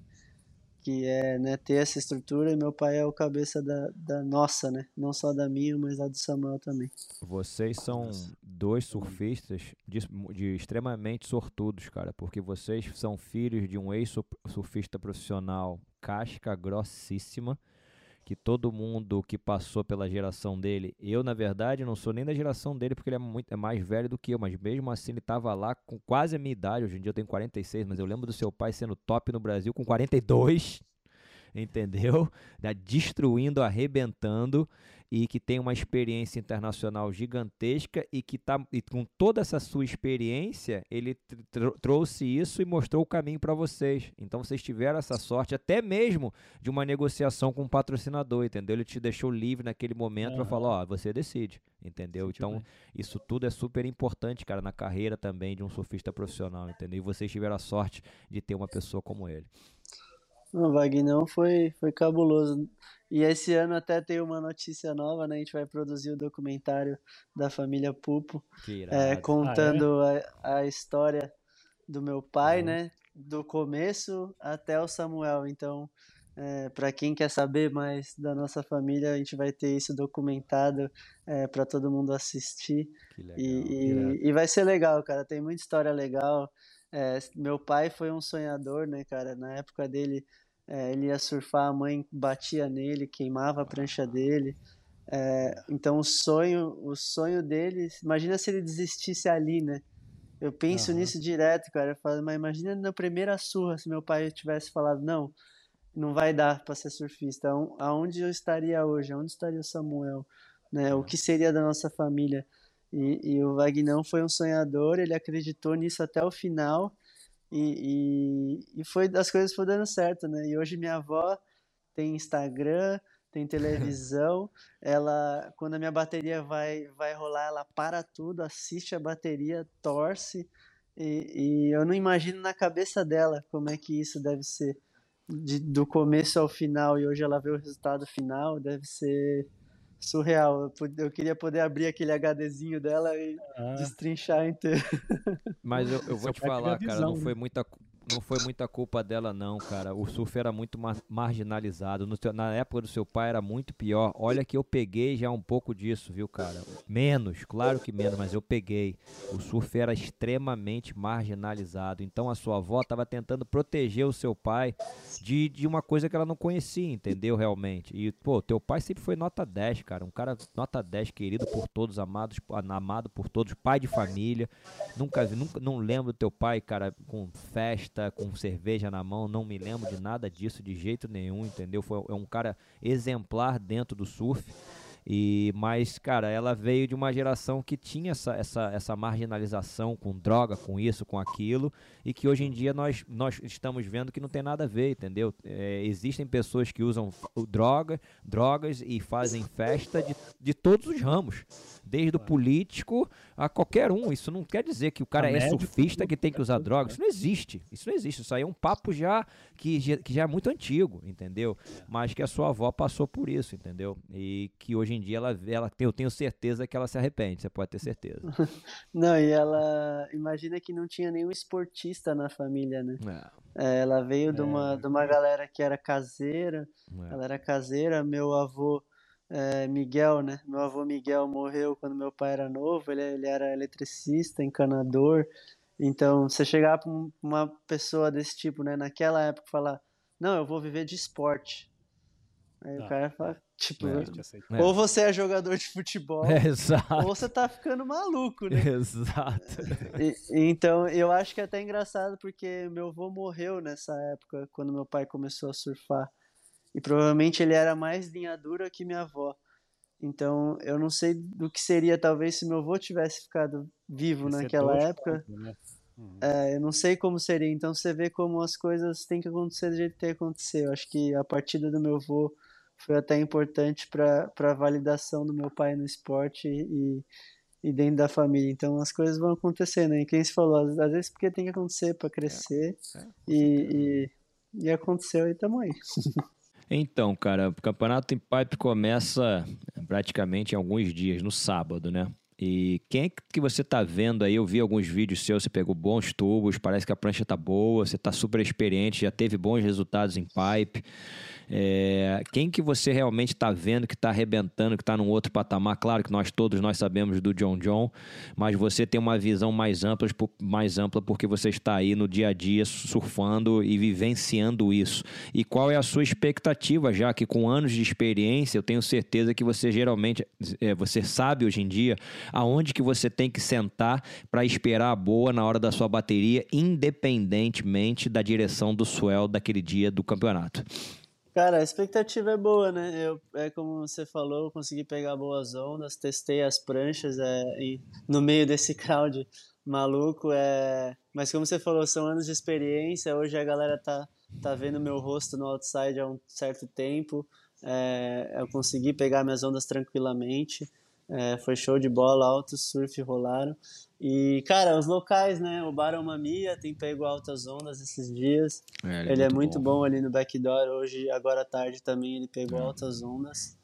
que é né, ter essa estrutura e meu pai é o cabeça da, da nossa, né? Não só da minha, mas da do Samuel também. Vocês são dois surfistas de, de extremamente sortudos, cara, porque vocês são filhos de um ex-surfista profissional casca grossíssima, que todo mundo que passou pela geração dele, eu na verdade não sou nem da geração dele porque ele é muito é mais velho do que eu, mas mesmo assim ele estava lá com quase a minha idade, hoje em dia eu tenho 46, mas eu lembro do seu pai sendo top no Brasil com 42, entendeu? Destruindo, arrebentando e que tem uma experiência internacional gigantesca e que tá e com toda essa sua experiência, ele tr trouxe isso e mostrou o caminho para vocês. Então vocês tiveram essa sorte até mesmo de uma negociação com um patrocinador, entendeu? Ele te deixou livre naquele momento uhum. para falar, ó, você decide, entendeu? Então, isso tudo é super importante, cara, na carreira também de um surfista profissional, entendeu? E vocês tiveram a sorte de ter uma pessoa como ele. O Vagnão foi, foi cabuloso. E esse ano até tem uma notícia nova, né? A gente vai produzir o documentário da família Pupo, é, contando ah, é? a, a história do meu pai, uhum. né? Do começo até o Samuel. Então, é, para quem quer saber mais da nossa família, a gente vai ter isso documentado é, para todo mundo assistir. Legal, e, e, e, vai ser legal, cara. Tem muita história legal. É, meu pai foi um sonhador, né, cara? Na época dele, é, ele ia surfar, a mãe batia nele, queimava a prancha dele. É, então o sonho, o sonho dele, imagina se ele desistisse ali, né? Eu penso uhum. nisso direto, cara. Eu falo, mas imagina na primeira surra se meu pai tivesse falado não, não vai dar para ser surfista. Aonde eu estaria hoje? Aonde estaria o Samuel? Né? O que seria da nossa família? E, e o Vagnão foi um sonhador. Ele acreditou nisso até o final e, e, e, foi, as coisas foram dando certo, né? E hoje minha avó tem Instagram, tem televisão, ela, quando a minha bateria vai, vai rolar, ela para tudo, assiste a bateria, torce, e, e eu não imagino na cabeça dela como é que isso deve ser, de, do começo ao final, e hoje ela vê o resultado final, deve ser surreal. Eu, queria poder abrir aquele HDzinho dela e ah. destrinchar inteiro. Mas eu, eu vou te falar, cara, não foi né? muita não foi muita culpa dela, não, cara. O surf era muito mar marginalizado. Na época do seu pai era muito pior. Olha que eu peguei já um pouco disso, viu, cara? Menos, claro que menos, mas eu peguei. O surf era extremamente marginalizado. Então a sua avó estava tentando proteger o seu pai de, de uma coisa que ela não conhecia, entendeu? Realmente. E, pô, teu pai sempre foi nota 10, cara. Um cara nota 10, querido por todos, amados, amado por todos, pai de família. Nunca nunca, não lembro do teu pai, cara, com festa festa com cerveja na mão, não me lembro de nada disso de jeito nenhum, entendeu? Foi é um cara exemplar dentro do surf. E, mas, cara, ela veio de uma geração que tinha essa, essa, essa marginalização com droga, com isso, com aquilo, e que hoje em dia nós, nós estamos vendo que não tem nada a ver, entendeu? É, existem pessoas que usam droga, drogas e fazem festa de, de todos os ramos desde o político a qualquer um. Isso não quer dizer que o cara a é médico, surfista que tem que usar drogas. Isso não existe. Isso não existe. Isso aí é um papo já que, que já é muito antigo, entendeu? Mas que a sua avó passou por isso, entendeu? E que hoje em dia ela, ela eu tenho certeza que ela se arrepende. Você pode ter certeza. Não, e ela imagina que não tinha nenhum esportista na família, né? É. ela veio é. de, uma, de uma galera que era caseira. É. Ela era caseira. Meu avô é, Miguel, né? Meu avô Miguel morreu quando meu pai era novo, ele, ele era eletricista, encanador. Então, você chegar para uma pessoa desse tipo, né, naquela época, falar: Não, eu vou viver de esporte. Aí o cara fala: Tipo, é, ou você é jogador de futebol, é, ou você tá ficando maluco, né? Exato. E, então, eu acho que é até engraçado porque meu avô morreu nessa época, quando meu pai começou a surfar. E provavelmente ele era mais linha dura que minha avó. Então, eu não sei do que seria, talvez, se meu avô tivesse ficado vivo Esse naquela é época. né? uhum. é, eu não sei como seria. Então, você vê como as coisas têm que acontecer do jeito que tem que acontecer. Eu acho que a partida do meu avô foi até importante para a validação do meu pai no esporte e, e dentro da família. Então, as coisas vão acontecendo. Né? E quem se falou, às, vezes porque tem que acontecer para crescer. É, é, e, e e aconteceu e tamo aí. Então, cara, o campeonato em pipe começa praticamente em alguns dias, no sábado, né? E quem é que você tá vendo aí? Eu vi alguns vídeos seus, você pegou bons tubos, parece que a prancha tá boa, você tá super experiente, já teve bons resultados em pipe. É, quem que você realmente está vendo que está arrebentando, que está num outro patamar? Claro que nós todos nós sabemos do John John, mas você tem uma visão mais ampla, mais ampla porque você está aí no dia a dia surfando e vivenciando isso. E qual é a sua expectativa, já que com anos de experiência, eu tenho certeza que você geralmente, é, você sabe hoje em dia aonde que você tem que sentar para esperar a boa na hora da sua bateria, independentemente da direção do swell daquele dia do campeonato. Cara, a expectativa é boa, né? Eu, é como você falou, eu consegui pegar boas ondas, testei as pranchas é, e, no meio desse crowd maluco. É... Mas como você falou, são anos de experiência. Hoje a galera tá, tá vendo meu rosto no outside há um certo tempo. É, eu consegui pegar minhas ondas tranquilamente. É, foi show de bola, alto surf rolaram. E, cara, os locais, né? O Barão Mamia tem pego altas ondas esses dias. É, ele, é, ele é muito, bom. bom. ali no backdoor. Hoje, agora à tarde também, ele pegou é. altas ondas.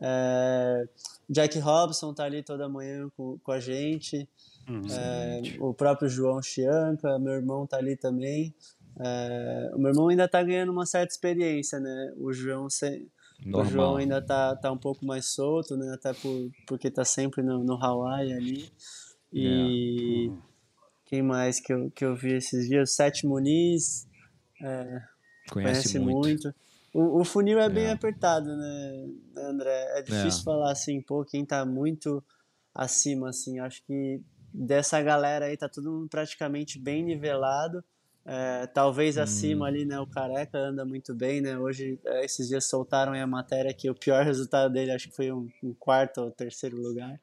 É, Jack Robson tá ali toda manhã com, com a gente. Hum, é, o próprio João Chianca, meu irmão tá ali também. É, o meu irmão ainda tá ganhando uma certa experiência, né? O João, se, o João ainda tá, tá um pouco mais solto, né? Até por, porque tá sempre no, no Hawaii ali. E é. quem mais que eu, que eu vi esses dias? Sete Muniz. É, conhece, conhece, muito. muito. O, o, funil é, é, bem apertado, né, André? É difícil é. falar assim, pô, quem tá muito acima, assim. Acho que dessa galera aí tá todo praticamente bem nivelado. É, talvez hum. acima ali, né? O Careca anda muito bem, né? Hoje, é, esses dias soltaram a matéria que o pior resultado dele acho que foi um, um quarto ou terceiro lugar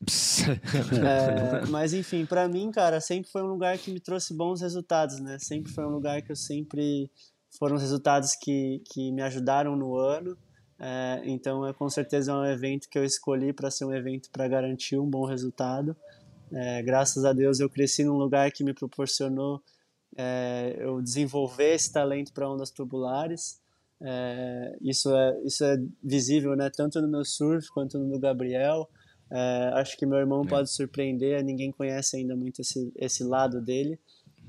é, mas enfim, para mim, cara, sempre foi um lugar que me trouxe bons resultados, né? Sempre foi um lugar que eu sempre foram os resultados que, que me ajudaram no ano. É, então, é com certeza é um evento que eu escolhi para ser um evento para garantir um bom resultado. É, graças a Deus, eu cresci num lugar que me proporcionou é, eu desenvolver esse talento para ondas tubulares. É, isso é isso é visível, né? Tanto no meu surf quanto no do Gabriel. É, acho que meu irmão é. pode surpreender, ninguém conhece ainda muito esse, esse lado dele,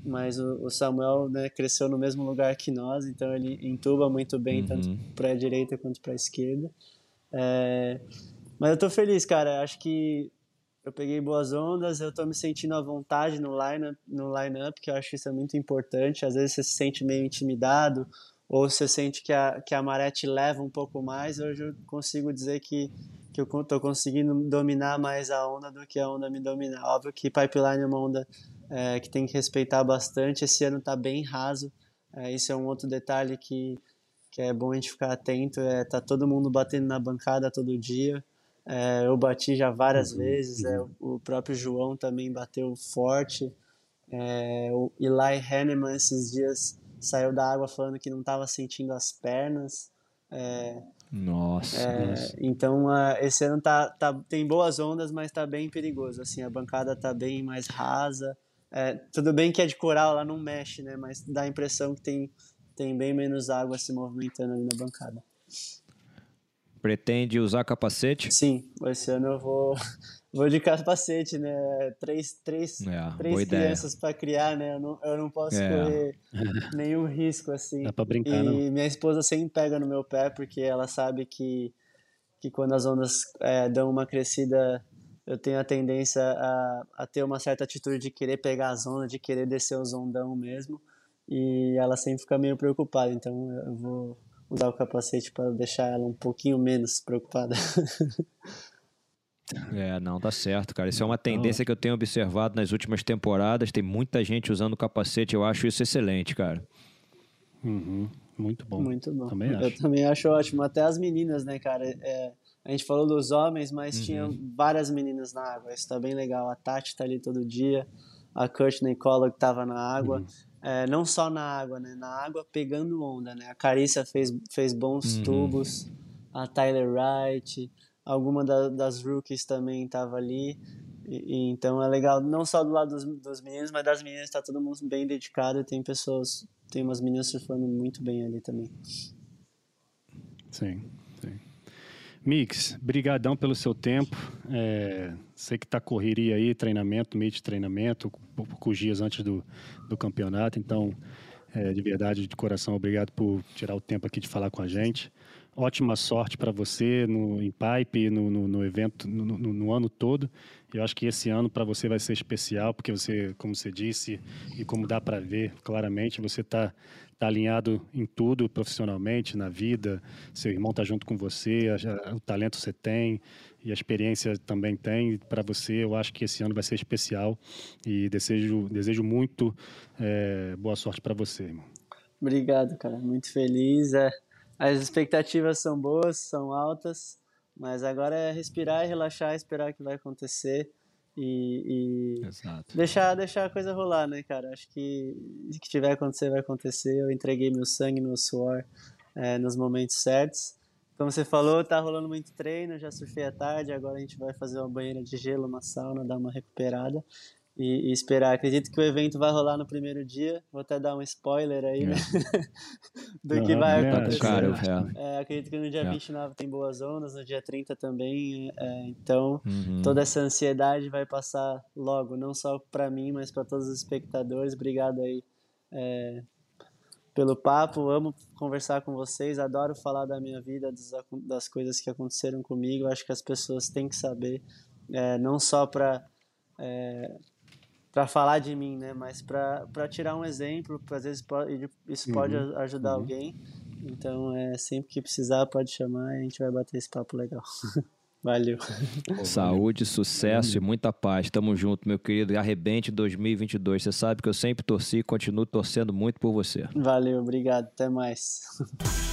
mas o, o Samuel né, cresceu no mesmo lugar que nós, então ele entuba muito bem, uhum. tanto para a direita quanto para a esquerda. É, mas eu tô feliz, cara. Acho que eu peguei boas ondas, eu tô me sentindo à vontade no line no line que eu acho isso é muito importante. Às vezes você se sente meio intimidado, ou você sente que a, que a maré te leva um pouco mais. Hoje eu consigo dizer que que eu estou conseguindo dominar mais a onda do que a onda me domina. Óbvio que pipeline é uma onda é, que tem que respeitar bastante. Esse ano está bem raso. É, isso é um outro detalhe que, que é bom a gente ficar atento. É, tá todo mundo batendo na bancada todo dia. É, eu bati já várias uhum. vezes. É, o próprio João também bateu forte. É, o Eli Henneman esses dias saiu da água falando que não estava sentindo as pernas. É, nossa. É, então, uh, esse ano tá, tá, tem boas ondas, mas tá bem perigoso. Assim, a bancada tá bem mais rasa. É, tudo bem que é de coral, lá não mexe, né? Mas dá a impressão que tem, tem bem menos água se movimentando ali na bancada. Pretende usar capacete? Sim, esse ano eu vou, vou de capacete, né? Três, três, é, três crianças para criar, né? Eu não, eu não posso é. correr nenhum risco assim. Dá para brincar, e não. minha esposa sempre pega no meu pé porque ela sabe que, que quando as ondas é, dão uma crescida, eu tenho a tendência a, a ter uma certa atitude de querer pegar as ondas, de querer descer o ondão mesmo. E ela sempre fica meio preocupada, então eu vou usar o capacete para deixar ela um pouquinho menos preocupada. É, não, tá certo, cara. Isso é uma tendência que eu tenho observado nas últimas temporadas. Tem muita gente usando capacete. Eu acho isso excelente, cara. Uhum. Muito bom. Muito bom. Também acho. Eu também acho ótimo. Até as meninas, né, cara? É, a gente falou dos homens, mas uhum. tinha várias meninas na água. Isso tá bem legal. A Tati tá ali todo dia. A Courtney Collog tava na água. Uhum é, não só na água, né? Na água pegando onda, né? A Carissa fez, fez bons uhum. tubos, a Tyler Wright, alguma da, das rookies também estava ali. E, e, então é legal, não só do lado dos, dos meninos, mas das meninas está todo mundo bem dedicado tem pessoas, tem umas meninas surfando muito bem ali também. Sim, sim. Mix, brigadão pelo seu tempo. É, sei que tá correria aí, treinamento, meio de treinamento, poucos dias antes do, do campeonato. Então, é, de verdade, de coração, obrigado por tirar o tempo aqui de falar com a gente. Ótima sorte para você no, em Pipe, no, no, no evento, no, no, no, ano todo. Eu acho que esse ano para você vai ser especial, porque você, como você disse, e como dá para ver claramente, você está tá alinhado em tudo profissionalmente, na vida. Seu irmão está junto com você, o talento você tem e a experiência também tem. Para você, eu acho que esse ano vai ser especial e desejo, desejo muito é, boa sorte para você, irmão. Obrigado, cara. Muito feliz. É as expectativas são boas, são altas, mas agora é respirar e relaxar, esperar o que vai acontecer e, e deixar, deixar a coisa rolar, né, cara? Acho que o que tiver acontecer, vai acontecer. Eu entreguei meu sangue, meu suor é, nos momentos certos. Como você falou, tá rolando muito treino, já surfei à tarde, agora a gente vai fazer uma banheira de gelo, uma sauna, dar uma recuperada e, e, esperar. Acredito que o evento vai rolar no primeiro dia. Vou até dar um spoiler aí, né? É. Do que vai acontecer. Cara, é, acredito que no dia é. 29 tem boas ondas, no dia 30 também. É, então, uhum. toda essa ansiedade vai passar logo, não só para mim, mas para todos os espectadores. Obrigado aí é, pelo papo. Amo conversar com vocês. Adoro falar da minha vida, das, das coisas que aconteceram comigo. Acho que as pessoas têm que saber, é, não só para é, para falar de mim, né? Mas para tirar um exemplo, às vezes pode, isso pode uhum. ajudar uhum. alguém. Então, é, sempre que precisar, pode chamar e a gente vai bater esse papo legal. Valeu. Saúde, sucesso e muita paz. Tamo junto, meu querido. Arrebente 2022. Você sabe que eu sempre torci e continuo torcendo muito por você. Valeu, obrigado. Até mais.